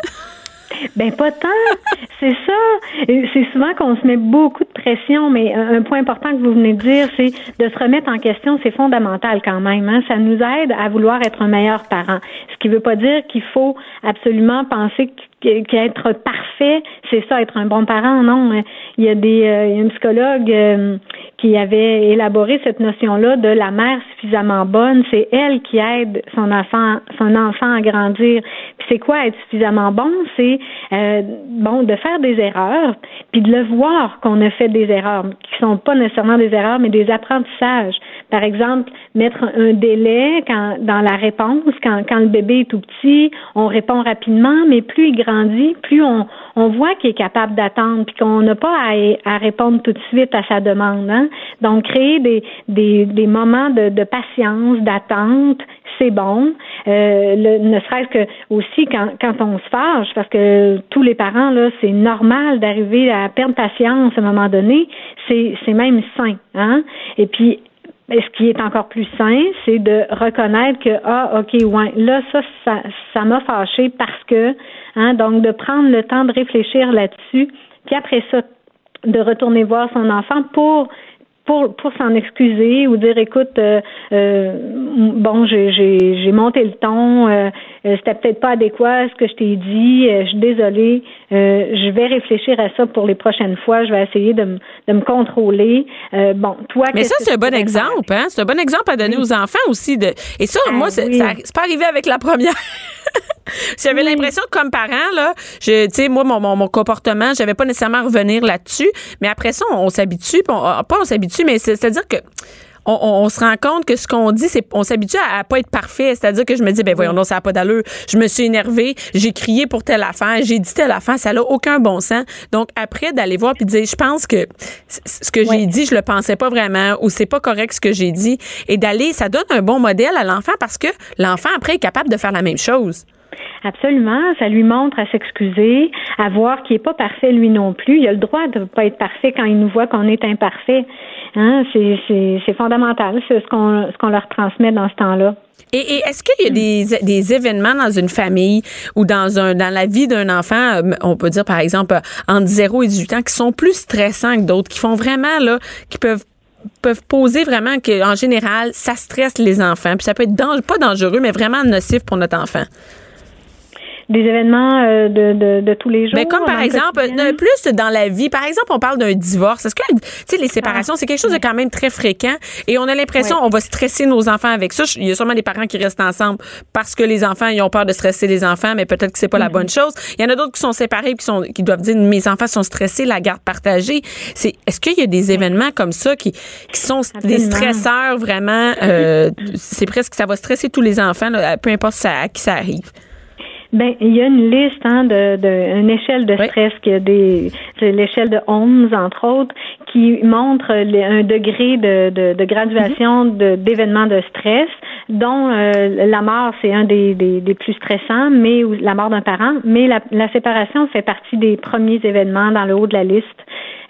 Ben pas tant, c'est ça. C'est souvent qu'on se met beaucoup de pression, mais un point important que vous venez de dire, c'est de se remettre en question, c'est fondamental quand même. Hein? Ça nous aide à vouloir être un meilleur parent. Ce qui veut pas dire qu'il faut absolument penser qu'- qu'être parfait, c'est ça, être un bon parent. Non, hein. il y a des, euh, il y a une psychologue euh, qui avait élaboré cette notion-là de la mère suffisamment bonne. C'est elle qui aide son enfant, son enfant à grandir. Puis c'est quoi être suffisamment bon? C'est euh, bon de faire des erreurs, puis de le voir qu'on a fait des erreurs, qui sont pas nécessairement des erreurs, mais des apprentissages. Par exemple, mettre un délai quand, dans la réponse, quand, quand le bébé est tout petit, on répond rapidement, mais plus il grandit, plus on, voit qu'il est capable d'attendre, puis qu'on n'a pas à, répondre tout de suite à sa demande. Hein? Donc, créer des, moments de, patience, d'attente, c'est bon. Euh, ne serait-ce que aussi quand, on se fâche, parce que tous les parents, là, c'est normal d'arriver à perdre patience à un moment donné. C'est, c'est même sain. Hein? Et puis, ce qui est encore plus sain, c'est de reconnaître que ah ok ouais là ça ça ça m'a fâché parce que hein donc de prendre le temps de réfléchir là-dessus puis après ça de retourner voir son enfant pour pour pour s'en excuser ou dire écoute euh, euh, bon j'ai j'ai j'ai monté le ton euh, euh, c'était peut-être pas adéquat ce que je t'ai dit euh, je suis désolée euh, je vais réfléchir à ça pour les prochaines fois je vais essayer de me de me contrôler Euh, bon toi Mais ça, c'est un bon exemple, hein? C'est un bon exemple à donner aux enfants aussi. De... Et ça, Ah moi, c'est oui. ça- c'est pas arrivé avec la première. <laughs> J'avais l'impression que comme parent, là, je, tu sais, moi, mon, mon, mon comportement, j'avais pas nécessairement à revenir là-dessus. Mais après ça, on, on s'habitue, ah, pas on s'habitue, mais c'est- c'est-à-dire que on, on- on se rend compte que ce qu'on dit, c'est on s'habitue à, à pas être parfait. C'est-à-dire que je me dis, ben voyons, non, ça n'a pas d'allure. Je me suis énervée, j'ai crié pour telle affaire, j'ai dit telle affaire, ça n'a aucun bon sens. Donc après, d'aller voir puis de dire, je pense que ce que j'ai dit, je le pensais pas vraiment, ou c'est pas correct ce que j'ai dit, et d'aller, ça donne un bon modèle à l'enfant parce que l'enfant après est capable de faire la même chose. Absolument, ça lui montre à s'excuser, à voir qu'il n'est pas parfait lui non plus. Il a le droit de ne pas être parfait quand il nous voit qu'on est imparfait. Hein, c'est, fondamental, c'est ce qu'on, ce leur transmet dans ce temps-là. Et, est-ce qu'il y a des, des événements dans une famille ou dans un dans la vie d'un enfant, euh, on peut dire par exemple euh, entre 0 et 18 ans, qui sont plus stressants que d'autres, qui font vraiment là, qui peuvent peuvent poser vraiment que en général ça stresse les enfants puis ça peut être pas dangereux mais vraiment nocif pour notre enfant? Des événements euh, de, de, de tous les jours. Mais Ben, comme par exemple, euh, plus dans la vie, par exemple, on parle d'un divorce. Est-ce que, tu sais, les séparations, c'est quelque chose de quand même très fréquent et on a l'impression on va stresser nos enfants avec ça. Il y a sûrement des parents qui restent ensemble parce que les enfants, ils ont peur de stresser les enfants, mais peut-être que c'est pas la bonne chose. Il y en a d'autres qui sont séparés qui sont, qui doivent dire, mes enfants sont stressés, la garde partagée. C'est, est-ce qu'il y a des événements comme ça qui, qui sont des stresseurs vraiment, euh, c'est presque, ça va stresser tous les enfants, là, peu importe ça, à qui ça arrive? Ben, il y a une liste, hein, de, de une échelle de Oui. stress qui a des, c'est l'échelle de 11 entre autres, qui montrent un degré de, de, de graduation d'événements de, stress, dont euh, la mort, c'est un des, des, des, plus stressants, mais la mort d'un parent, mais la, la séparation fait partie des premiers événements dans le haut de la liste.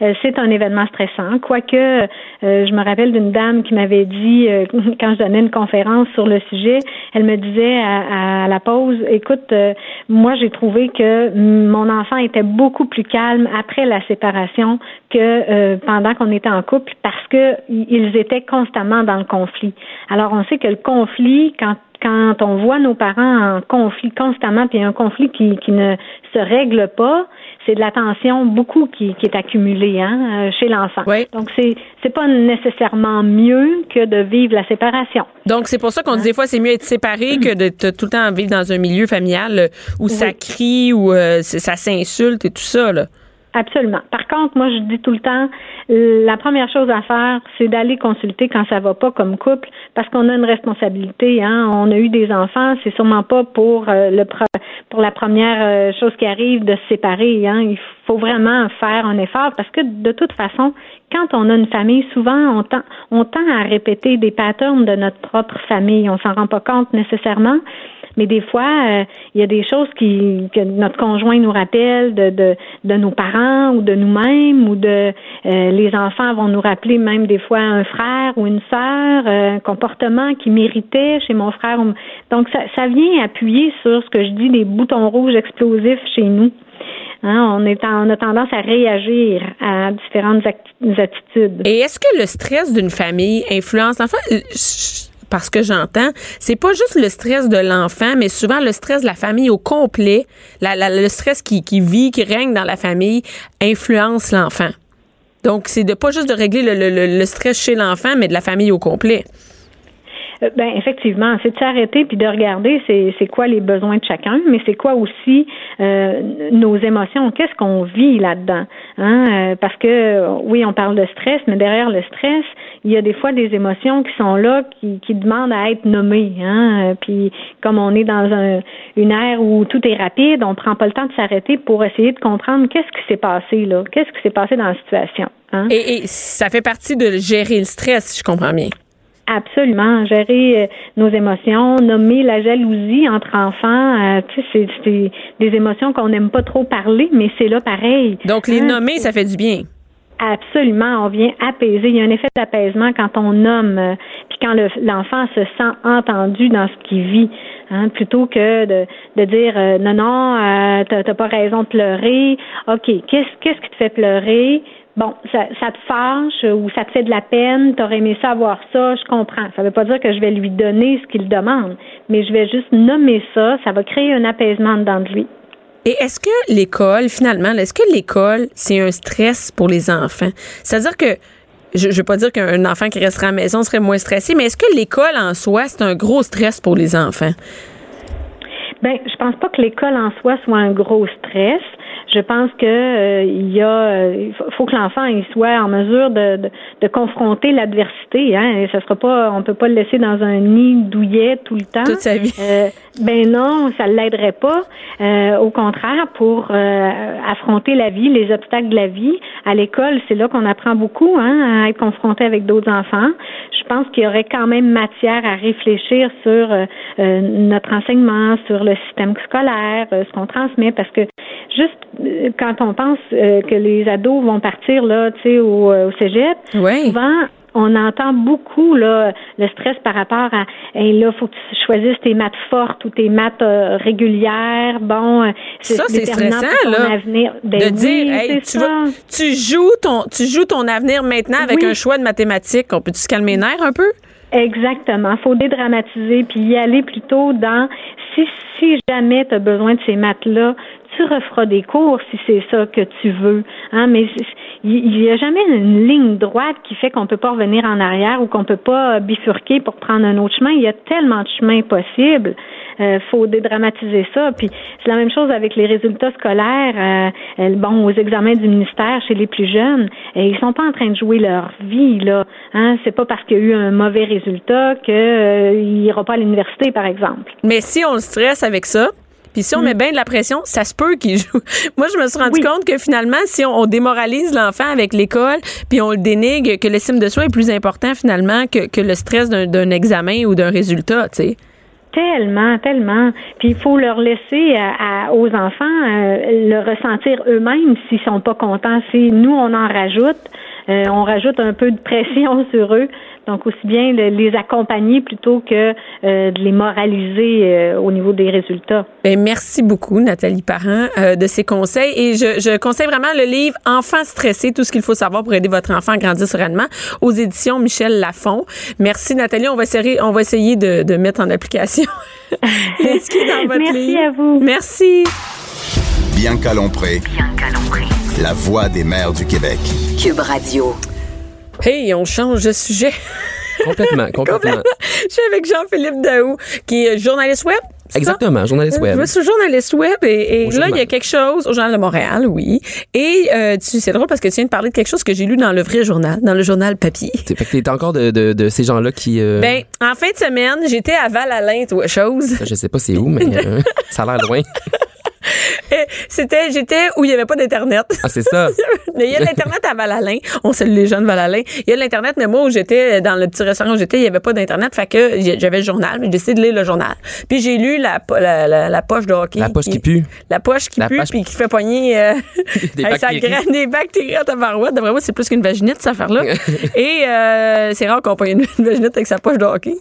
Euh, c'est un événement stressant. Quoique, euh, je me rappelle d'une dame qui m'avait dit, euh, <laughs> quand je donnais une conférence sur le sujet, elle me disait à, la pause, écoute, moi j'ai trouvé que mon enfant était beaucoup plus calme après la séparation que pendant qu'on était en couple parce que ils étaient constamment dans le conflit. Alors on sait que le conflit, quand quand on voit nos parents en conflit constamment, puis un conflit qui, qui ne se règle pas, c'est de la tension beaucoup qui, qui est accumulée hein, euh, chez l'enfant. Donc c'est c'est pas nécessairement mieux que de vivre la séparation. Donc c'est pour ça qu'on dit des fois c'est mieux être séparé que de, tout le temps vivre dans un milieu familial euh, où ça crie où euh, ça s'insulte et tout ça là. Absolument. Par contre, moi, je dis tout le temps, la première chose à faire, c'est d'aller consulter quand ça va pas comme couple, parce qu'on a une responsabilité. Hein. On a eu des enfants, c'est sûrement pas pour euh, le pour la première euh, chose qui arrive de se séparer. Hein. Il faut vraiment faire un effort, parce que de toute façon, quand on a une famille, souvent on tend, on tend à répéter des patterns de notre propre famille. On s'en rend pas compte nécessairement. Mais des fois, euh, il y a des choses qui que notre conjoint nous rappelle de, de, de nos parents ou de nous-mêmes ou de euh, les enfants vont nous rappeler même des fois un frère ou une sœur, euh, un comportement qui méritait chez mon frère. Donc ça, ça vient appuyer sur ce que je dis des boutons rouges explosifs chez nous. Hein, on, est on a tendance à réagir à différentes attitudes. Et est-ce que le stress d'une famille influence? L'enfant? Parce que j'entends, c'est pas juste le stress de l'enfant, mais souvent le stress de la famille au complet, le stress qui, vit, qui règne dans la famille, influence l'enfant. Donc, c'est de pas juste de régler le stress chez l'enfant, mais de la famille au complet. Euh, ben effectivement, c'est de s'arrêter puis de regarder c'est quoi les besoins de chacun, mais c'est quoi aussi euh, nos émotions, qu'est-ce qu'on vit là-dedans, hein? Euh, parce que oui, on parle de stress, mais derrière le stress, il y a des fois des émotions qui sont là, qui, qui demandent à être nommées, hein? Puis comme on est dans un, une ère où tout est rapide, on prend pas le temps de s'arrêter pour essayer de comprendre qu'est-ce qui s'est passé là, qu'est-ce qui s'est passé dans la situation. Hein? Et, et ça fait partie de gérer le stress, si je comprends bien. Absolument, gérer euh, nos émotions, nommer la jalousie entre enfants, euh, tu sais, c'est des émotions qu'on n'aime pas trop parler, mais c'est là pareil. Donc les hein? nommer, ça fait du bien. Absolument, on vient apaiser. Il y a un effet d'apaisement quand on nomme, euh, puis quand l'enfant se sent entendu dans ce qu'il vit, hein, plutôt que de, de dire non non, euh, t'as pas raison de pleurer. Ok, qu'est-ce qu'est-ce qui te fait pleurer? Bon, ça, ça, te fâche ou ça te fait de la peine, t'aurais aimé ça avoir ça, je comprends. Ça veut pas dire que je vais lui donner ce qu'il demande, mais je vais juste nommer ça, ça va créer un apaisement dedans de lui. Et est-ce que l'école, finalement, est-ce que l'école, c'est un stress pour les enfants? C'est-à-dire que, je ne veux pas dire qu'un enfant qui resterait à la maison serait moins stressé, mais est-ce que l'école en soi, c'est un gros stress pour les enfants? Ben, je pense pas que l'école en soi soit un gros stress je pense que euh, il y a, euh, il faut que l'enfant il soit en mesure de, de, de confronter l'adversité. Hein, et ça sera pas, on peut pas le laisser dans un nid douillet tout le temps. Toute sa vie. Euh, ben non, ça l'aiderait pas. Euh, au contraire, pour affronter la vie, les obstacles de la vie, à l'école, c'est là qu'on apprend beaucoup, hein, à être confronté avec d'autres enfants. Je pense qu'il y aurait quand même matière à réfléchir sur notre enseignement, sur le système scolaire, ce qu'on transmet, parce que juste quand on pense euh, que les ados vont partir là, tu sais, au, euh, au cégep, souvent on entend beaucoup là le stress par rapport à hey, là faut que tu choisisses tes maths fortes ou tes maths euh, régulières. Bon ça c'est stressant là avenir. Ben de dire hey, tu, tu joues ton tu joues ton avenir maintenant avec un choix de mathématiques. On peut tu se calmer les nerfs un peu? Exactement. Faut dédramatiser puis y aller plutôt dans si si jamais tu as besoin de ces maths-là, tu referas des cours si c'est ça que tu veux. Hein, mais il n'y a jamais une ligne droite qui fait qu'on peut pas revenir en arrière ou qu'on peut pas bifurquer pour prendre un autre chemin. Il y a tellement de chemins possibles. Euh, faut dédramatiser ça. Puis c'est la même chose avec les résultats scolaires. Euh, bon, aux examens du ministère chez les plus jeunes, et ils sont pas en train de jouer leur vie là. Hein, c'est pas parce qu'il y a eu un mauvais résultat qu'il euh, ira pas à l'université, par exemple. Mais si on le stresse avec ça, Puis si on met bien de la pression, ça se peut qu'il joue. <laughs> Moi, je me suis rendu Oui. compte que finalement, si on, on démoralise l'enfant avec l'école, puis on le dénigre, que l'estime de soi est plus important finalement que, que le stress d'un d'un examen ou d'un résultat, tu sais. Tellement, tellement. Puis il faut leur laisser à- à- aux enfants euh, le ressentir eux-mêmes s'ils sont pas contents. Si nous on en rajoute, euh, on rajoute un peu de pression <laughs> sur eux. Donc aussi bien le- les accompagner plutôt que euh, de les moraliser euh, au niveau des résultats. Ben, merci beaucoup, Nathalie Parent, euh, de ces conseils. Et je, je conseille vraiment le livre Enfants stressés, tout ce qu'il faut savoir pour aider votre enfant à grandir sereinement aux éditions Michel Lafon. Merci, Nathalie. On va essayer, on va essayer de, de mettre en application <laughs> ce qui est dans votre Merci livre. à vous. Merci. Bianca Lompré, Bianca Lompré. la voix des mères du Québec. Cube Radio. Hey, on change de sujet. <laughs> Complètement, complètement. Je suis avec Jean-Philippe Daou, qui est journaliste web. Exactement, journaliste web. Je suis journaliste web et, là, il y a quelque chose au Journal de Montréal, oui. Et euh, tu, c'est drôle parce que tu viens de parler de quelque chose que j'ai lu dans le vrai journal, dans le journal papier. T'es- Fait que t'es encore de, de, de ces gens-là qui. euh, Ben, en fin de semaine, j'étais à Val-Alain, chose. je sais pas c'est où, mais euh, <laughs> ça a l'air loin. <laughs> C'était, j'étais où il n'y avait pas d'Internet. Ah, c'est ça. <laughs> Mais il y a de l'Internet à Val-Alain. On salue les jeunes Val-Alain. Il y a de l'Internet, mais moi, où j'étais, dans le petit restaurant où j'étais, il n'y avait pas d'Internet. Fait que j'avais le journal, mais j'ai décidé de lire le journal. Puis j'ai lu la, la, la, la poche de hockey. La poche qui pue. La poche qui La pue, puis qui fait pogner euh, <laughs> Des bactéries. des bactéries à tabarouette. D'après moi, c'est plus qu'une vaginite, cette affaire-là. Et euh, c'est rare qu'on pogne une, une vaginite avec sa poche de hockey.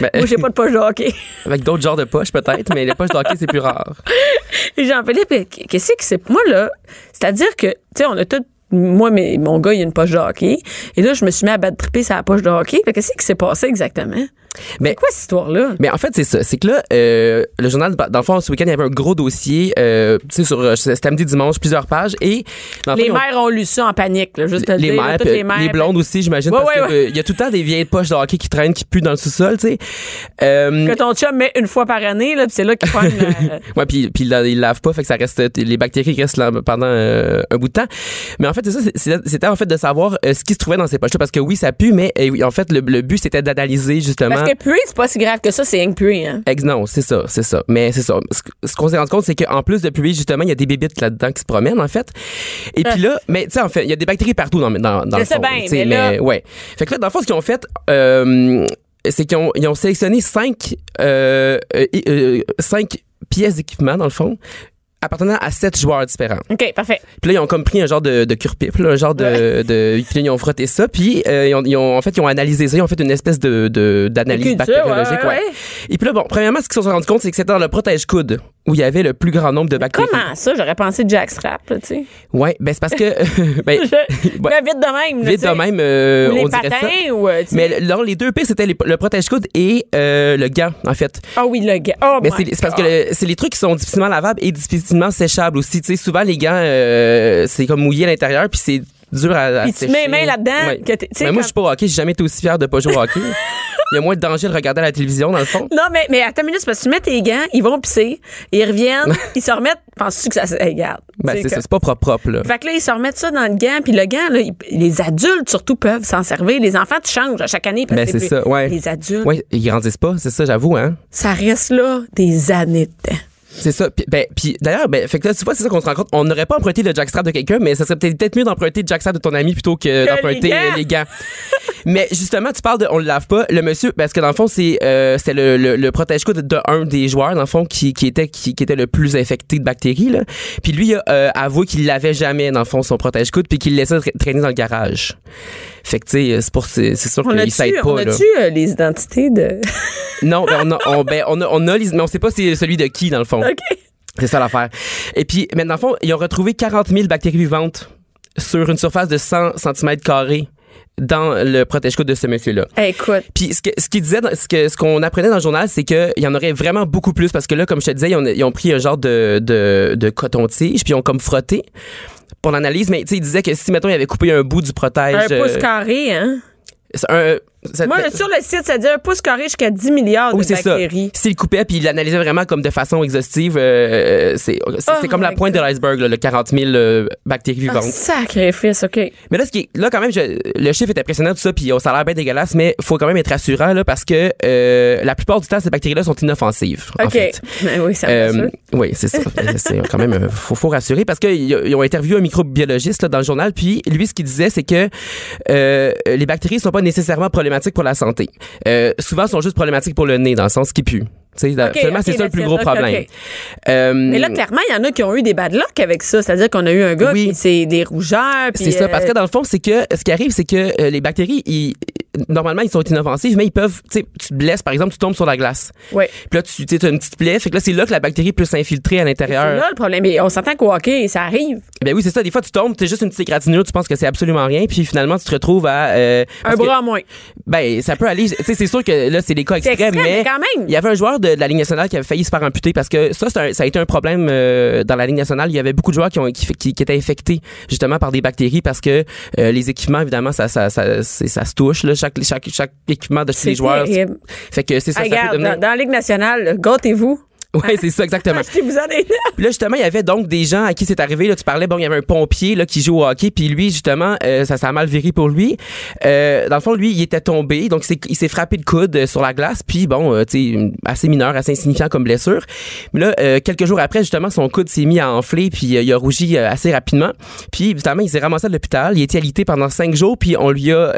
Ben, moi, j'ai pas de poche de hockey. Avec d'autres genres de poches, peut-être, mais les poches de hockey, c'est plus rare. <laughs> Jean-Philippe, qu'est-ce que c'est? Moi, là, c'est-à-dire que, tu sais, on a tout. Moi, mais, mon gars, il a une poche de hockey. Et là, je me suis mis à battre triper sa poche de hockey. Qu'est-ce qui s'est passé exactement? Mais- quoi cette histoire-là? Mais en fait, c'est ça. C'est que là, euh, le journal, dans le fond, ce week-end, il y avait un gros dossier, euh, tu sais, sur euh, c'était samedi, dimanche, plusieurs pages. Et dans le Les fond, ont- mères ont lu ça en panique, là, juste les dire, mères, les mères. les blondes aussi, j'imagine, Ouais, parce ouais, que ouais. il y a tout le temps des vieilles poches de hockey qui traînent, qui puent dans le sous-sol, tu sais. Euh, Que ton chum met une fois par année, là, puis c'est là qu'il prend <laughs> euh, Ouais, puis puis là, ils lavent pas, fait que ça reste les bactéries restent là pendant un bout de temps. Mais en fait, c'est ça, c'était en fait de savoir ce qui se trouvait dans ces poches-là, parce que oui, ça pue, mais en fait, le, le but c'était d'analyser justement. Parce que puer, c'est pas si grave que ça, c'est rien que puer, hein. Ex- non, c'est ça, c'est ça. Mais c'est ça. Ce, qu'on s'est rendu compte, c'est qu'en plus de puer, justement, il y a des bébites là-dedans qui se promènent, en fait. Et puis là, mais tu sais, en fait, il y a des bactéries partout dans, dans, dans Je le sais fond. bien, mais là- ouais. Fait que là, dans le fond, ce qu'ils ont fait, euh, c'est qu'ils ont, ils ont sélectionné cinq, euh, euh, cinq pièces d'équipement, dans le fond, appartenant à sept joueurs différents. OK, parfait. Puis là, ils ont comme pris un genre de, de cure-pipe, un genre de, de, Puis là, ils ont frotté ça, puis euh, ils, ont, ils ont- en fait, ils ont analysé ça, ils ont fait une espèce de d'analyse bactériologique. ouais, ouais. Et puis là, bon, premièrement, ce qu'ils se sont rendu compte, c'est que c'était dans le protège-coude où il y avait le plus grand nombre de bactéries. Comment ça? J'aurais pensé Jack Strap, là, tu sais. Ouais, ben c'est parce que <laughs> ben, <laughs> Je- <laughs> vite de même, vite de même, euh, les on dirait ça. patins, ou, euh. Mais dans les deux pires, c'était le protège-coude et euh, le gant, en fait. Ah oui, le gars. Oh Mais c'est parce que c'est les trucs qui sont difficilement lavables et difficilement séchables aussi. Tu sais, souvent les gants, euh, c'est comme mouillé à l'intérieur, puis c'est dur à, à Puis tu mets là-dedans, Ouais. Mais moi, quand- je suis pas au hockey. J'ai jamais été aussi fier de pas jouer au hockey. <laughs> Il y a moins de danger de regarder à la télévision, dans le fond. Non, mais, mais attends une minute, parce que tu mets tes gants, ils vont pisser, ils reviennent, <laughs> ils se remettent. Penses-tu que ça se. Regarde. Ben, C'est que- ça. C'est pas propre, propre, là. Fait que là, ils se remettent ça dans le gant, puis le gant, là, ils- les adultes surtout peuvent s'en servir. Les enfants, tu changes à chaque année. Parce Ben, c'est plus- ça, ouais. Les adultes, Ouais, ils grandissent pas, c'est ça, j'avoue, hein. ça reste là des années de temps. C'est ça. Puis, ben, puis d'ailleurs, ben, fait que là, tu vois, c'est ça qu'on se rend compte. On n'aurait pas emprunté le jackstrap de quelqu'un, mais ça serait peut-être mieux d'emprunter le jackstrap de ton ami plutôt que, Que d'emprunter les gants. les gants. mais justement, tu parles de on le lave pas. Le monsieur, parce que dans le fond, c'est euh, c'est le, le, le protège-coude de un des joueurs, dans le fond, qui, qui était qui, qui était le plus infecté de bactéries. Là. Puis lui, il a euh, avoué qu'il lavait jamais, dans le fond, son protège-coude, puis qu'il le laissait tra- traîner dans le garage. Fait que, tu sais, c'est pour c'est c'est sûr On qu'il a-tu s'aide pas. on a-tu, euh, les identités de. <laughs> Non, ben, on a, on, ben, on a, on a les, mais on sait pas c'est celui de qui, dans le fond. OK. C'est ça l'affaire. Et puis, mais dans le fond, ils ont retrouvé 40 000 bactéries vivantes sur une surface de 100 cm carrés dans le protège-coude de ce monsieur-là. Écoute. Puis ce que ce qu'il disait, dans- ce que ce qu'on apprenait dans le journal, c'est qu'il y en aurait vraiment beaucoup plus parce que là, comme je te disais, ils ont, ils ont pris un genre de, de, de coton-tige puis ils ont comme frotté pour l'analyse. Mais il disait que si mettons il avait coupé un bout du protège, Un pouce euh, carré, hein? un- Moi, ben, sur le site, ça dit un pouce carré jusqu'à 10 milliards de bactéries. S'il coupait puis il l'analysait vraiment comme de façon exhaustive, euh, c'est c'est Oh comme la pointe de l'iceberg, le 40 000 euh, bactéries Ah, vivantes. sacrifice, OK. Mais là, ce qui est, là quand même, je- le chiffre est impressionnant tout ça, puis oh, ça a l'air bien dégueulasse, mais faut quand même être rassurant là parce que euh, la plupart du temps, ces bactéries-là sont inoffensives. en OK. fait. Ben oui, ça Euh, oui, c'est ça. <laughs> c'est quand même euh, faut, faut rassurer parce qu'ils ils ont interviewé un microbiologiste là, dans le journal puis lui ce qu'il disait c'est que euh, les bactéries sont pas nécessairement problématiques pour la santé. Euh, souvent sont juste problématiques pour le nez dans le sens qui pue. C'est ça le plus c'est- gros problème. ok. Euh, Mais là, clairement, il y en a qui ont eu des bad luck avec ça. C'est-à-dire qu'on a eu un gars Oui. qui c'est des rougeurs. C'est ça, parce euh, que dans le fond, c'est que ce qui arrive, c'est que euh, les bactéries, ils- normalement, ils sont inoffensives, mais ils peuvent, tu te blesses, par exemple, tu tombes sur la glace. Ouais. Puis là, tu as une petite plaie, fait que là, c'est là que la bactérie peut s'infiltrer à C'est l'intérieur. là le problème. Mais on s'entend qu'au hockey, ça arrive. Ben oui, c'est ça. Des fois, tu tombes, t'es juste une petite égratignure, tu penses que c'est absolument rien, puis finalement, tu te retrouves à. Un bras en moins. ben, ça peut aller. Tu sais, c'est sûr que là, c'est des cas C'est extrêmes, extrême, mais mais quand même. il y avait un joueur de, de la Ligue nationale qui avait failli se faire amputer parce que ça, un- ça a été un problème euh, dans la Ligue nationale. Il y avait beaucoup de joueurs qui, ont, qui, qui, qui étaient infectés justement par des bactéries parce que euh, les équipements, évidemment, ça, ça, ça, ça se touche. Là, chaque, chaque, chaque équipement de les joueurs. Fait que c'est ça. Hey, ça peut regarde, devenir- dans, dans la Ligue nationale, gâtez-vous. Ouais, c'est ça, exactement. En Puis là, justement, il y avait donc des gens à qui c'est arrivé. Là, tu parlais, bon, il y avait un pompier là, qui joue au hockey, puis lui, justement, euh, ça s'est mal viré pour lui. Euh, dans le fond, lui, il était tombé, donc il s'est- frappé de coude euh, sur la glace, puis bon, euh, tu sais, assez mineur, assez insignifiant comme blessure. Mais là, quelques jours après, justement, son coude s'est mis à enfler, puis il a rougi assez rapidement. Puis, évidemment, il s'est ramassé à l'hôpital. Il a été alité pendant cinq jours, puis on lui a...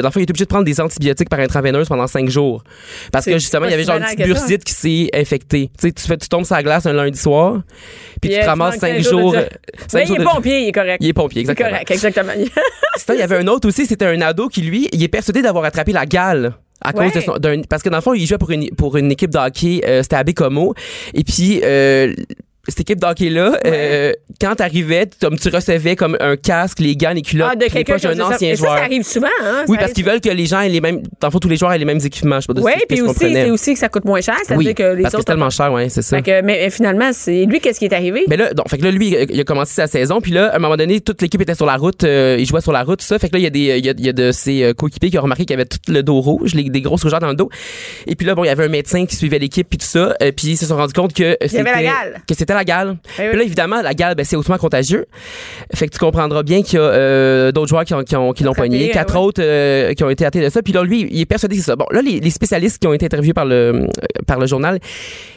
Dans le fond, il était obligé de prendre des antibiotiques par intraveineuse pendant cinq jours. Parce que, justement, il y avait genre une petite bursite qui s'est infectée. Tu sais, tu, fais, tu tombes sur la glace un lundi soir, puis tu te ramasses cinq jours de euh, cinq Mais jours il est de- pompier, il est correct. Il est pompier, Il est exactement. correct, exactement. <laughs> Sinon, il y avait un autre aussi, c'était un ado qui, lui, il est persuadé d'avoir attrapé la gale. À Ouais. cause de son, d'un, parce que dans le fond, il jouait pour une, pour une équipe de hockey, euh, c'était à Bécomo. Et puis, euh, cette équipe de hockey-là, euh, quand t'arrivais, tu- comme tu recevais comme un casque, les gants, les culottes, Ah, de quelqu'un ça. ancien ça, joueur. ça arrive souvent, hein? oui, ça parce qu'ils veulent que les gens aient les mêmes, dans le fond, tous les joueurs aient les mêmes équipements. Je sais pas que puis aussi, c'est aussi que ça coûte moins cher. C'est-à-dire Oui, que les parce que c'est tellement cher, ouais, c'est ça. Fait que, mais, finalement, c'est lui, qu'est-ce qui est arrivé? Mais là, donc, fait que là, lui, il a commencé sa saison, puis là, à un moment donné, toute l'équipe était sur la route, euh, il jouait sur la route, tout ça. Fait que là, il y a des, il y a, il y a de ses euh, coéquipiers qui ont remarqué qu'il avait tout le dos rouge, les- des grosses rougeurs dans le dos. Et puis là, bon, il y avait un médecin qui suivait l'équipe, puis tout ça, euh, puis ils se sont rendus compte y que c'était la gale. Eh oui. Puis là, évidemment, la gale, ben, c'est hautement contagieux. Fait que tu comprendras bien qu'il y a euh, d'autres joueurs qui, ont, qui, ont, qui l'ont pogné, euh, quatre ouais. autres euh, qui ont été atteints de ça. Puis là, lui, il est persuadé que c'est ça. Bon, là, les, les spécialistes qui ont été interviewés par le euh, par le journal,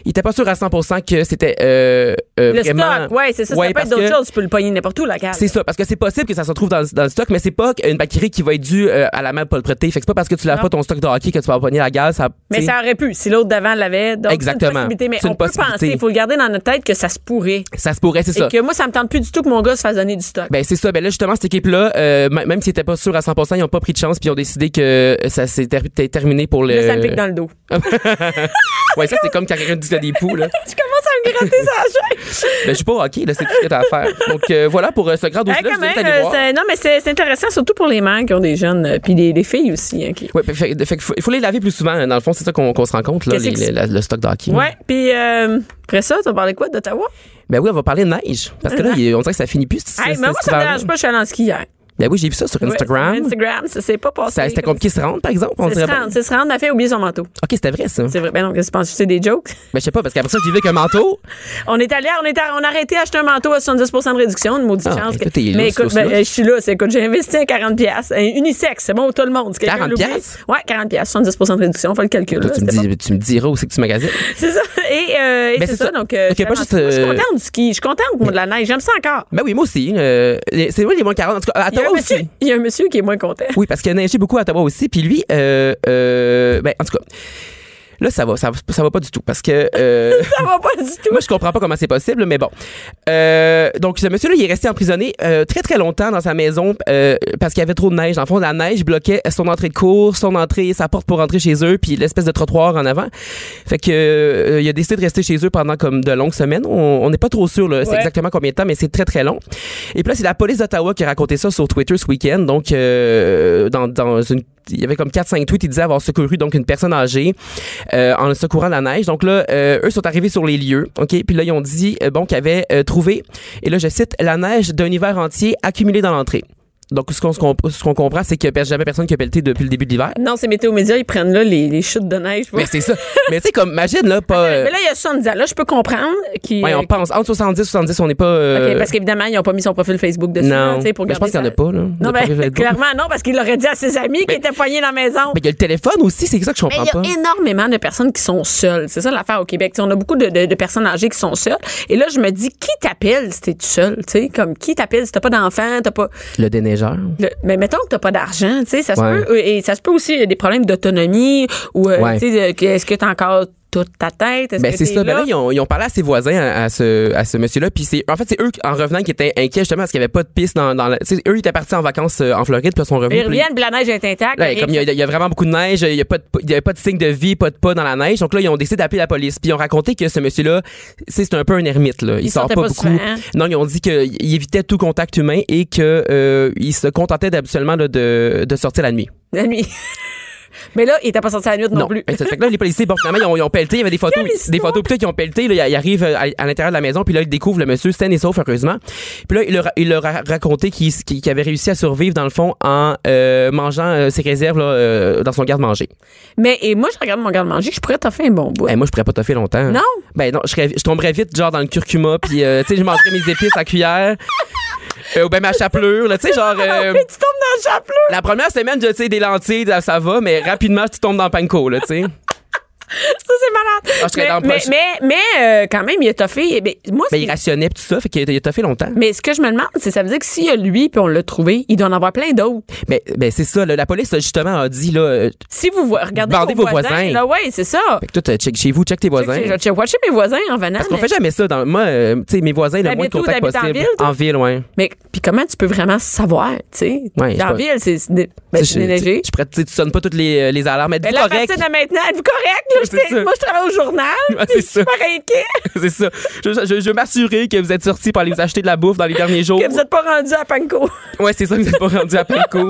ils étaient pas sûrs à 100% que c'était euh, le vraiment. stock, ouais, c'est ça. Ouais, ça peut être d'autres que- choses. Tu peux le pogner n'importe où, la carte. c'est ça, parce que c'est possible que ça se retrouve dans, dans le stock, mais c'est pas une bactérie qui va être due à la même propreté. Fait que c'est pas parce que tu laves pas ton stock de hockey que tu vas pogner la gaz. Ça, Mais ça aurait pu, si l'autre d'avant l'avait. Donc, Exactement. C'est une possibilité. Mais on peut penser, il faut le garder dans notre tête que ça se pourrait. ça se pourrait, c'est Et ça. que moi, ça me tente plus du tout que mon gars se fasse donner du stock. Ben c'est ça. Ben là justement cette équipe-là, euh, même s'ils étaient pas sûrs à 100%, ils ont pas pris de chance puis ils ont décidé que ça s'est ter- ter- terminé pour le. Là, ça me pique dans le dos. <laughs> ouais, ça c'est comme quand quelqu'un dit a des poux là. <laughs> Tu commences à me gratter sa chaise. <laughs> Ben je suis pas hockey là, c'est tout ce que t'as à faire. Donc euh, voilà pour euh, ce grand Hey, dossier-là. euh, non, mais c'est intéressant, surtout pour les mères qui ont des jeunes, euh, puis les, les filles aussi. Hein, qui... Ouais, fait, fait- fait qu'il faut, il faut les laver plus souvent. Dans le fond, c'est ça qu'on se rend compte là, Qu'est-ce les- que les- c'est? la- le stock de hockey. Ouais, puis euh, après ça, tu vas parler quoi d'Ottawa? Ben oui, on va parler de neige parce que là, on dirait que ça finit plus. Hey, mais moi, ça me dérange pas, je suis allée en ski hier. Ben oui, j'ai vu ça sur Instagram. Ouais, sur Instagram, ça s'est pas passé. C'était compliqué de se rendre, par exemple. C'est se rendre, c'est se rendre, elle a fait oublier son manteau. Ok, c'était vrai ça. C'est vrai. Ben non, qu'est-ce que tu penses? C'est des jokes? Ben je sais pas parce qu'après ça, j'ai vu avec un manteau. On est allé, on, est à- on a arrêté d'acheter un manteau à 70% de réduction, une maudite Ah, chance. que- mais écoute, ben, euh, je suis là, c'est écoute, j'ai investi un 40 pièces, unisexe, c'est bon pour tout le monde. Si quelqu'un 40 l'oublie- piastres? Ouais, 40 pièces, 70% de réduction, faut le calcul. Toi, là, tu, me bon. dis, tu me diras où c'est que tu magasines? <laughs> C'est ça. Et, euh, et Ben, c'est ça, ça. donc euh, je, pas suis juste, vraiment- je suis euh, contente du ski, je suis contente de la neige, j'aime ça encore. Ben oui, moi aussi. euh, c'est moi les moins 40. En tout cas, à a un monsieur, il y a un monsieur qui est moins content. Oui, parce qu'il a neigé beaucoup à Ottawa aussi. Puis lui, euh, euh, ben, en tout cas, là, ça va, ça, va- ça va pas du tout. Parce que. euh, <laughs> Ça va pas du tout. Moi, je comprends pas comment c'est possible, mais bon. Euh, donc, ce monsieur-là, il est resté emprisonné euh, très, très longtemps dans sa maison euh, parce qu'il y avait trop de neige. En fond, la neige bloquait son entrée de cours, son entrée, sa porte pour rentrer chez eux, puis l'espèce de trottoir en avant. Fait que euh, il a décidé de rester chez eux pendant comme de longues semaines. On n'est pas trop sûr, là, c'est exactement combien de temps, mais c'est très, très long. Et puis là, c'est la police d'Ottawa qui a raconté ça sur Twitter ce week-end. Donc, euh, dans, dans une il y avait comme 4-5 tweets, il disait avoir secouru donc une personne âgée euh, en secourant la neige. Donc là, euh, eux sont arrivés sur les lieux, ok? Puis là, ils ont dit euh, bon qu'ils avaient euh, trouvé, et là je cite, la neige d'un hiver entier accumulée dans l'entrée. Donc, ce qu'on, ce qu'on, comprend, c'est qu'il n'y a jamais personne qui a pelleté depuis le début de l'hiver. Non, c'est Météo Média, ils prennent là les, les chutes de neige. Mais c'est ça. <laughs> mais tu sais, comme, imagine, là, pas. euh, Mais là, il y a 70 ans. Là, je peux comprendre qu'ils. ouais, on pense. Entre 70 et 70, on n'est pas. euh, OK, parce qu'évidemment, ils n'ont pas mis son profil Facebook dessus. là, non. sais, pour Mais je pense qu'il n'y en a pas, là. Non, ben, clairement, non, parce qu'il l'aurait dit à ses amis qui étaient poignés dans la maison. Mais il y a le téléphone aussi, c'est ça que je comprends il y a pas. énormément de personnes qui sont seules. C'est ça l'affaire au Québec. On a beaucoup de, de- de personnes âgées qui sont seules. Et là, je me dis, qui t'appelle si t'es tout seul? Tu sais, comme qui t'appelle si t'as pas d'enfant, t'as pas. Le déneigeur. Le- mais mettons que t'as pas d'argent, tu sais, ça se Ouais. peut. Et ça se peut aussi il y a des problèmes d'autonomie ou euh, Ouais. tu sais, est-ce que t'as encore toute ta tête? Est-ce Ben que c'est ça. Ben là, ils ont, ils ont parlé à ses voisins, à, à ce, à ce monsieur-là. Puis c'est, en fait, c'est eux en revenant qui étaient inquiets justement parce qu'il n'y avait pas de piste dans, dans la, eux ils étaient partis en vacances euh, en Floride puis ils sont revenus. Ils reviennent, puis la neige est intacte. Là, comme il y, a, il y a vraiment beaucoup de neige, il y a pas de, il y avait pas de signe de vie, pas de pas dans la neige. Donc là, ils ont décidé d'appeler la police. Puis ils ont raconté que ce monsieur-là, c'est c'est un peu un ermite là. Il, Il sort pas, pas beaucoup. souvent, hein? Non, ils ont dit qu'il évitait tout contact humain et que euh, il se contentait habituellement là, de, de sortir la nuit. La nuit. <laughs> Mais là, il était pas sorti à la nuit non, plus. Fait que là, les policiers, bon, finalement, ils ont, ils ont pelleté. Il y avait des photos, des photos qui ont pelleté. Là, ils arrivent à, à l'intérieur de la maison, puis là, ils découvrent le monsieur sain et sauf, heureusement. Puis là, il leur, il leur a raconté qu'il avait réussi à survivre, dans le fond, en euh, mangeant euh, ses réserves là, euh, dans son garde-manger. Mais et moi, je regarde mon garde-manger, je pourrais t'offrir un bon bout. Eh, moi, je pourrais pas toffer longtemps. Non? Ben non, je, serais- je tomberais vite, genre, dans le curcuma, puis, euh, tu sais, je mangerais mes épices à cuillère. Euh, ou ben ma chapelure, là, tu sais, genre... <laughs> euh, Mais tu tombes dans le chapeau. la première semaine, je- sais, des lentilles, ça va, mais rapidement, tu tombes dans le panko, là, tu sais. Ça, c'est malade. Ah, mais, dans le mais, mais, mais, euh, quand même, il a toffé. ben, moi, Ben, il rationnait tout ça, fait qu'il a toffé longtemps. mais ce que je me demande, c'est ça veut dire que s'il y a lui puis on l'a trouvé, il doit en avoir plein d'autres. Mais ben, c'est ça, là, la police, justement, a dit, là, euh, Si vous vo- regardez vos, vos voisins, voisins. là, ouais, c'est ça. fait que toi, check chez vous, check tes voisins. Je vais watcher mes voisins en venant. Parce qu'on mais- fait jamais ça. Dans, moi, euh, tu sais, mes voisins, le moins de contact T'habites en possible. ville? En ville, ouais. Mais puis comment tu peux vraiment savoir, tu sais? Ouais, pas- ville, c'est ben, déneigé. Je tu sonnes pas toutes les, alarmes. Ben, Êtes-vous la correct? maintenant, êtes-vous correct? Moi, je travaille au journal. Puis c'est ça. super inquiet <laughs> c'est ça. Je, je, je veux m'assurer que vous êtes sortis pour aller vous acheter de la bouffe dans les derniers jours. que vous n'êtes pas rendu à Panko. Ouais, c'est ça, vous êtes pas rendu à Panko.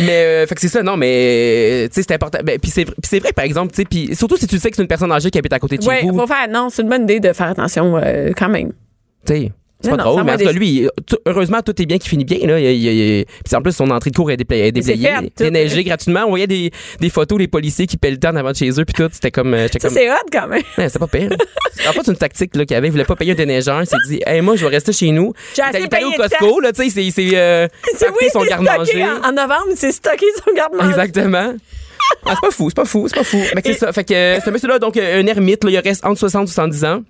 mais, euh, fait que c'est ça, non, mais, tu sais, c'est important. Ben, puis c'est, vrai, par exemple, tu sais, puis surtout si tu sais que c'est une personne âgée qui habite à côté de chez Oui, vous. faut faire. Non, c'est une bonne idée de faire attention euh, quand même. Tu sais, c'est pas non, drôle, mais en tout cas, lui, heureusement, tout est bien qui finit bien. Là. Il, il- il- puis en plus, son entrée de cours est dépla- est c'est déblayée, fait, tout. déneigée gratuitement. On voyait des, des photos des policiers qui paient le temps en avant de chez eux, puis tout. C'était comme. euh, Ça, comme c'est hot quand même. Ouais, c'était pas pire. en fait, c'est une tactique là, qu'il avait. Il voulait pas payer un déneigeur. Il s'est dit, hey, moi, je vais rester chez nous. J'ai Il est allé- il au Costco, là, tu sais, c'est, c'est, euh, <laughs> C'est oui, son c'est garde-manger. en, en novembre, c'est stocké son garde-manger. Exactement. Ah, c'est pas fou, c'est pas fou, c'est pas fou. Mais c'est ça. Fait que euh, ce monsieur-là, donc, euh, un ermite, là, il reste entre 60 et 70 ans.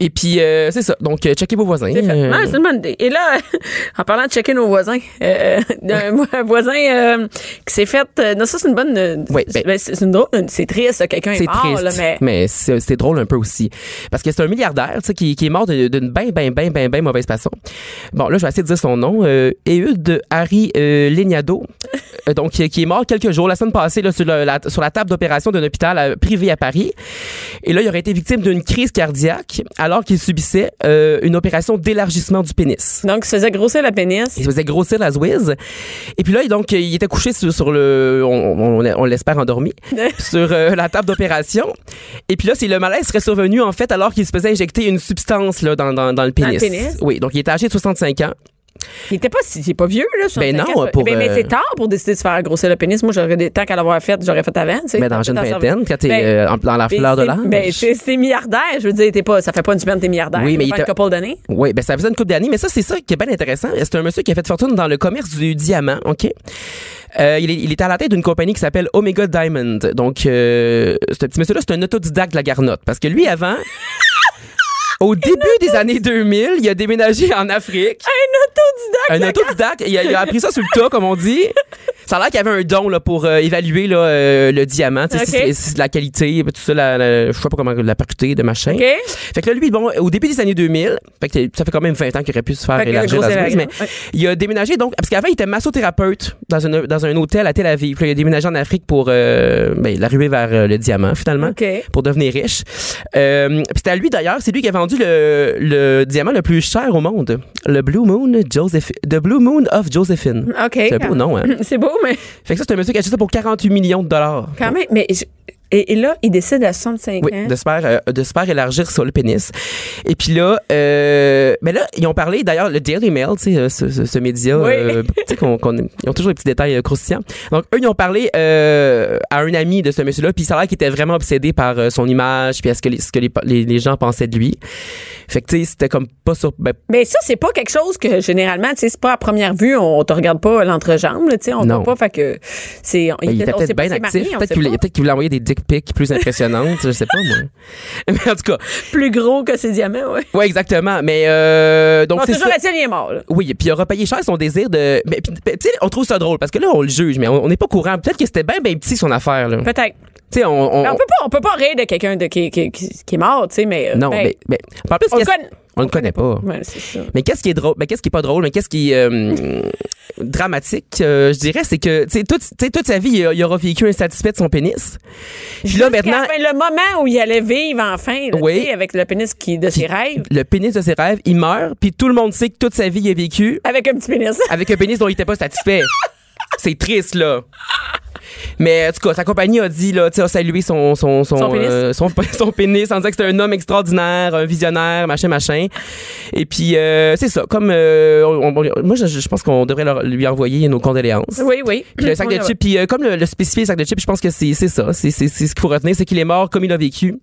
Et puis, euh, c'est ça. Donc, euh, checkez vos voisins. C'est. Euh, une bonne idée. Et là, <laughs> en parlant de checker nos voisins, euh, <laughs> d'un un voisin euh, qui s'est fait. euh, non, ça, c'est une bonne. euh, Oui, c'est ben- c'est une drôle. C'est triste, quelqu'un est c'est mort, triste, là, mais. mais, c'est drôle un peu aussi. Parce que c'est un milliardaire tu sais, qui, qui est mort d'une ben, ben, ben, ben, ben mauvaise façon. Bon, là, je vais essayer de dire son nom. Euh, Ehud Harry euh, <laughs> euh, donc, qui est mort quelques jours, la semaine passée, là, sur, la, sur la table d'opération d'un hôpital euh, privé à Paris. Et là, il aurait été victime d'une crise cardiaque alors qu'il subissait euh, une opération d'élargissement du pénis. Donc, il se faisait grossir la pénis. Il se faisait grossir la zouise. Et puis là, donc, il était couché sur, sur le, on, on- on l'espère endormi, <laughs> sur euh, la table d'opération. Et puis là, c'est le malaise serait survenu, en fait, alors qu'il se faisait injecter une substance, là, dans, dans, dans le pénis. pénis? Oui, donc il était âgé de 65 ans. Il était pas il est pas vieux, là. Ben 65 non, pour, Ben, mais euh, c'est tard pour décider de se faire grossir le pénis. Moi, j'aurais des temps qu'à l'avoir fait, j'aurais fait avant, tu sais. Mais dans une vingtaine, quand t'es Ben, euh, en- dans la Ben, fleur de l'âge. Ben, c'est milliardaire. Je veux dire, t'es pas, ça fait pas une semaine que t'es milliardaire. Oui, mais il fait une couple d'années. Oui, ben ça faisait une couple d'années, mais ça, c'est ça qui est bien intéressant. C'est un monsieur qui a fait fortune dans le commerce du diamant, OK? Euh, il, est, il est à la tête d'une compagnie qui s'appelle Omega Diamond. Donc, ce petit monsieur-là, c'est un autodidacte de la garnotte. Parce que lui, avant, au début des années 2000, il a déménagé en Afrique. Un autodidacte. Un autodidacte. Il a, il a appris ça sur le tas, comme on dit. Ça a l'air qu'il y avait un don là, pour euh, évaluer là, euh, le diamant, tu sais, si si la qualité, tout ça, la, la- je sais pas comment la percuter de machin. OK? Fait que là, lui, bon, au début des années 2000, fait que ça fait quand même 20 ans qu'il aurait pu se faire élargir la mais ouais. il a déménagé donc parce qu'avant il était massothérapeute dans un dans un hôtel à Tel Aviv. Puis là, il a déménagé en Afrique pour euh, ben, l'arrivée vers euh, le diamant finalement pour devenir riche. Euh, puis c'était à lui d'ailleurs, c'est lui qui a vendu le, le diamant le plus cher au monde, le Blue Moon Joseph The Blue Moon of Josephine. OK. C'est un beau nom, hein. <laughs> C'est beau, mais <laughs> Fait que ça c'est un monsieur qui a acheté ça pour 48 millions de dollars. quand même. Mais je- Et, et là, il décide à 65 Oui, ans. de se faire, euh, de se faire élargir sur le pénis. Et puis là, euh, mais là, ils ont parlé, d'ailleurs, le Daily Mail, tu sais, euh, ce, ce, ce média, Oui. euh, tu sais, qu'on, qu'on- ils ont toujours des petits détails croustillants. Donc, eux, ils ont parlé à un ami de ce monsieur-là, puis ça a l'air qu'il était vraiment obsédé par son image, puis à ce que, les, ce que les, les, les gens pensaient de lui. Fait que, tu sais, c'était comme pas sur... Ben, Mais ça, c'est pas quelque chose que généralement, tu sais, c'est pas à première vue, on te regarde pas l'entrejambe, tu sais, on voit pas, fait que c'est. ben, il était peut-être bien actif. Peut-être qu'il voulait, voulait envoyer des dick pics plus impressionnantes, je sais pas, moi. <laughs> Mais en tout cas, plus gros que ses diamants, ouais. ouais, exactement. Mais euh, donc, c'est toujours il est mort, là. Oui, puis il aura payé cher son désir de. Mais tu sais, on trouve ça drôle parce que là, on le juge, mais on on n'est pas courant. Peut-être que c'était bien, bien petit son affaire, là. Peut-être. On. on- peut pas, on peut pas rire de quelqu'un de, qui, qui, qui, qui est mort, tu sais, mais. euh, non, ben, mais, mais. En plus, on le connaît. on le connaît pas. Ouais, c'est ça. Mais qu'est-ce qui est drôle, mais qu'est-ce qui est pas drôle, mais qu'est-ce qui est euh, <laughs> dramatique, euh, je dirais, c'est que, tu sais, toute, toute sa vie, il, aura vécu insatisfait de son pénis. Puis là, maintenant, fin, le moment où il allait vivre enfin, là, Oui. avec le pénis qui, de ses rêves, le pénis de ses rêves, il meurt, puis tout le monde sait que toute sa vie, il a vécu avec un petit pénis. avec un pénis dont il était pas satisfait. <laughs> C'est triste, là. Mais en tout cas, sa compagnie a dit, là, tu sais, a salué son, son, son, Son pénis. euh, son, <laughs> son pénis en disant que c'était un homme extraordinaire, un visionnaire, machin, machin. Et puis, euh, c'est ça. Comme, euh, on- on- moi, je, je pense qu'on devrait leur- lui envoyer nos condoléances. Oui, oui. Puis le sac de chips, puis comme le, le spécifié sac de chips, je pense que c'est ça. C'est ce qu'il faut retenir, c'est qu'il est mort comme il a vécu,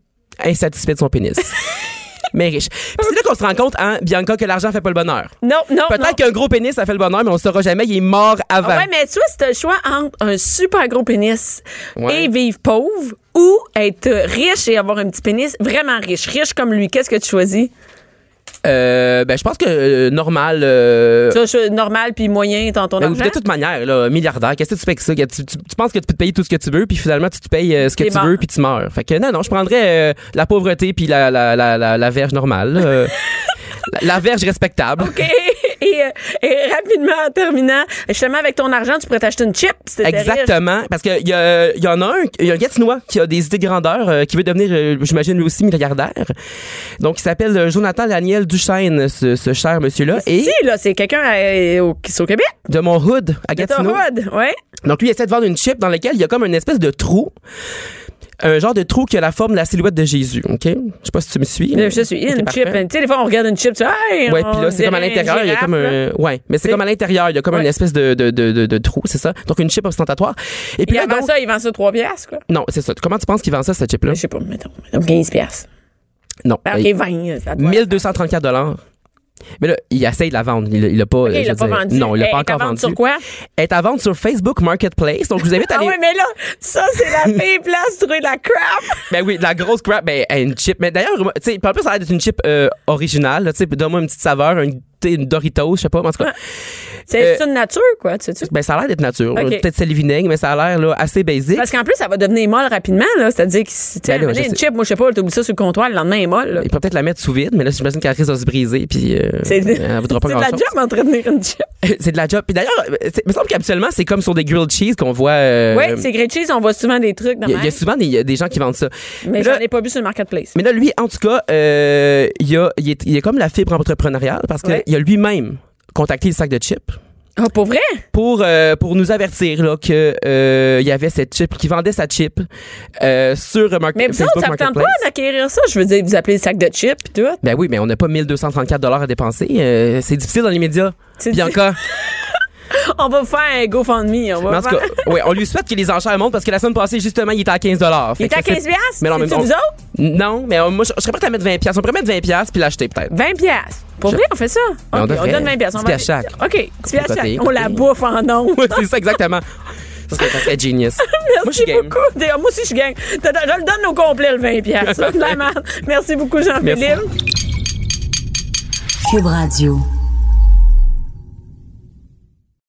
insatisfait de son pénis. <laughs> mais riche. Puis c'est là qu'on se rend compte, hein, Bianca, que l'argent fait pas le bonheur. Non, non. Peut-être qu'un gros pénis, ça fait le bonheur, mais on le saura jamais. Il est mort avant. Ah ouais, mais tu vois, c'est un choix entre un super gros pénis Ouais. et vivre pauvre ou être riche et avoir un petit pénis vraiment riche. Riche comme lui, qu'est-ce que tu choisis? Euh, ben, je pense que euh, normal. euh, Tu vois, normal puis moyen, ton, ton ben, argent? de toute manière, là, milliardaire, qu'est-ce que tu fais avec ça? Tu, tu- tu penses que tu peux te payer tout ce que tu veux, puis finalement, tu te payes euh, ce que tu mort. veux, puis tu meurs. Fait que non, non, je prendrais euh, la pauvreté puis la, la, la, la, la verge normale. <laughs> la verge respectable. OK. <laughs> Et, euh, et rapidement, en terminant, justement, avec ton argent, tu pourrais t'acheter une chip. si riche. Exactement, parce qu'il y, a- y en a un, il y a un Gatinois qui a des idées de grandeur, euh, qui veut devenir, euh, j'imagine, lui aussi milliardaire. Donc, il s'appelle Jonathan Daniel Duchesne, ce, ce cher monsieur-là, et Si, là, c'est quelqu'un au- qui est au Québec. de mon hood à De ton Gatineau. hood, ouais. Donc, lui, il essaie de vendre une chip dans laquelle il y a comme une espèce de trou. Un genre de trou qui a la forme de la silhouette de Jésus, OK? Je sais pas si tu me suis. Je suis une parfait. chip. Tu sais, des fois, on regarde une chip, tu sais, hey, Ouais, puis là, c'est comme à l'intérieur, il y a comme un. Ouais, mais c'est comme à l'intérieur, il y a comme Ouais. une espèce de, de, de, de, de trou, c'est ça? Donc, une chip ostentatoire. Et puis là, avant donc- ça, il vend ça 3 piastres, quoi. Non, c'est ça. Comment tu penses qu'il vend ça, cette chip-là? Je sais pas, mettons, mettons 15 piastres. Non. Il- OK, 20, ça doit- 1234 dollars. Mais là, il essaye de la vendre. Il, pas. Je l'a pas dire, vendu. Non, il l'a Elle pas est à encore vendre vendu. sur quoi? Elle est à vendre sur Facebook Marketplace. Donc, vous invite à Ah aller. oui, mais là, ça, c'est la <laughs> pire place de trouver de la crap. Ben oui, de la grosse crap, ben, une chip. Mais d'ailleurs, tu sais, en plus, ça a l'air d'être une chip euh, originale. Tu sais, donne-moi une petite saveur, une, Doritos, je sais pas. mais En tout cas, C'est Euh, une nature, quoi, tu sais-tu? ben, ça a l'air d'être nature. Peut-être c'est le vinaigre, mais ça a l'air assez basique. Parce qu'en plus, ça va devenir molle rapidement, là. C'est-à-dire que si tu Ben amené je une sais. chip, moi, je sais pas, t'oublies ça sur le comptoir, le lendemain, elle est molle, là. Il peut peut-être la mettre sous vide, mais là, j'imagine qu'elle risque de se briser, puis euh, elle voudra pas <laughs> c'est de la grand-chose. job entretenir une chip. <laughs> c'est de la job. Puis d'ailleurs, il me semble qu'habituellement, c'est comme sur des grilled cheese qu'on voit. euh, oui, c'est grilled cheese, on voit souvent des trucs dans Il y, a- il y a souvent des, des gens qui vendent ça. Mais j'en ai pas vu sur le marketplace. Mais là, lui, en tout cas, euh, il, a, il, est, il est comme la fibre entrepreneuriale parce qu'il Ouais. a lui-même contacté le sac de chips Ah, pour vrai? pour, euh, pour nous avertir là, que euh, il y avait cette chip, qui vendait sa chip euh, sur Market, Mais vous Facebook ça tente pas d'acquérir ça? Je veux dire, vous appelez le sac de chips et tout. Ben oui, mais on n'a pas 1234 dollars à dépenser. Euh, c'est difficile dans les médias. Bianca. <laughs> <laughs> On va vous faire un GoFundMe. On va en tout cas, ouais, on lui souhaite que les enchères montent parce que la semaine passée, justement, il était à 15 dollars. Il est à 15 piastres? Mais non, mais bon- vous autres? Non, mais euh, moi, je, je serais prêt à mettre 20 piastres. On pourrait mettre 20 piastres puis l'acheter peut-être. 20 piastres? Pour Je- vrai, on fait ça? Mais on OK, on, donne 20 piastres. On 10 va- piastres chaque. OK, 10 piastres Côté, chaque. On la bouffe en <laughs> nom. C'est ça exactement. Ça serait, ça serait genius. <laughs> moi, je Merci suis game. beaucoup. D'ailleurs, Moi aussi, je gagne. Je le donne au complet, le 20 piastres. Vraiment. Merci beaucoup, Jean-Philippe. Cube Radio.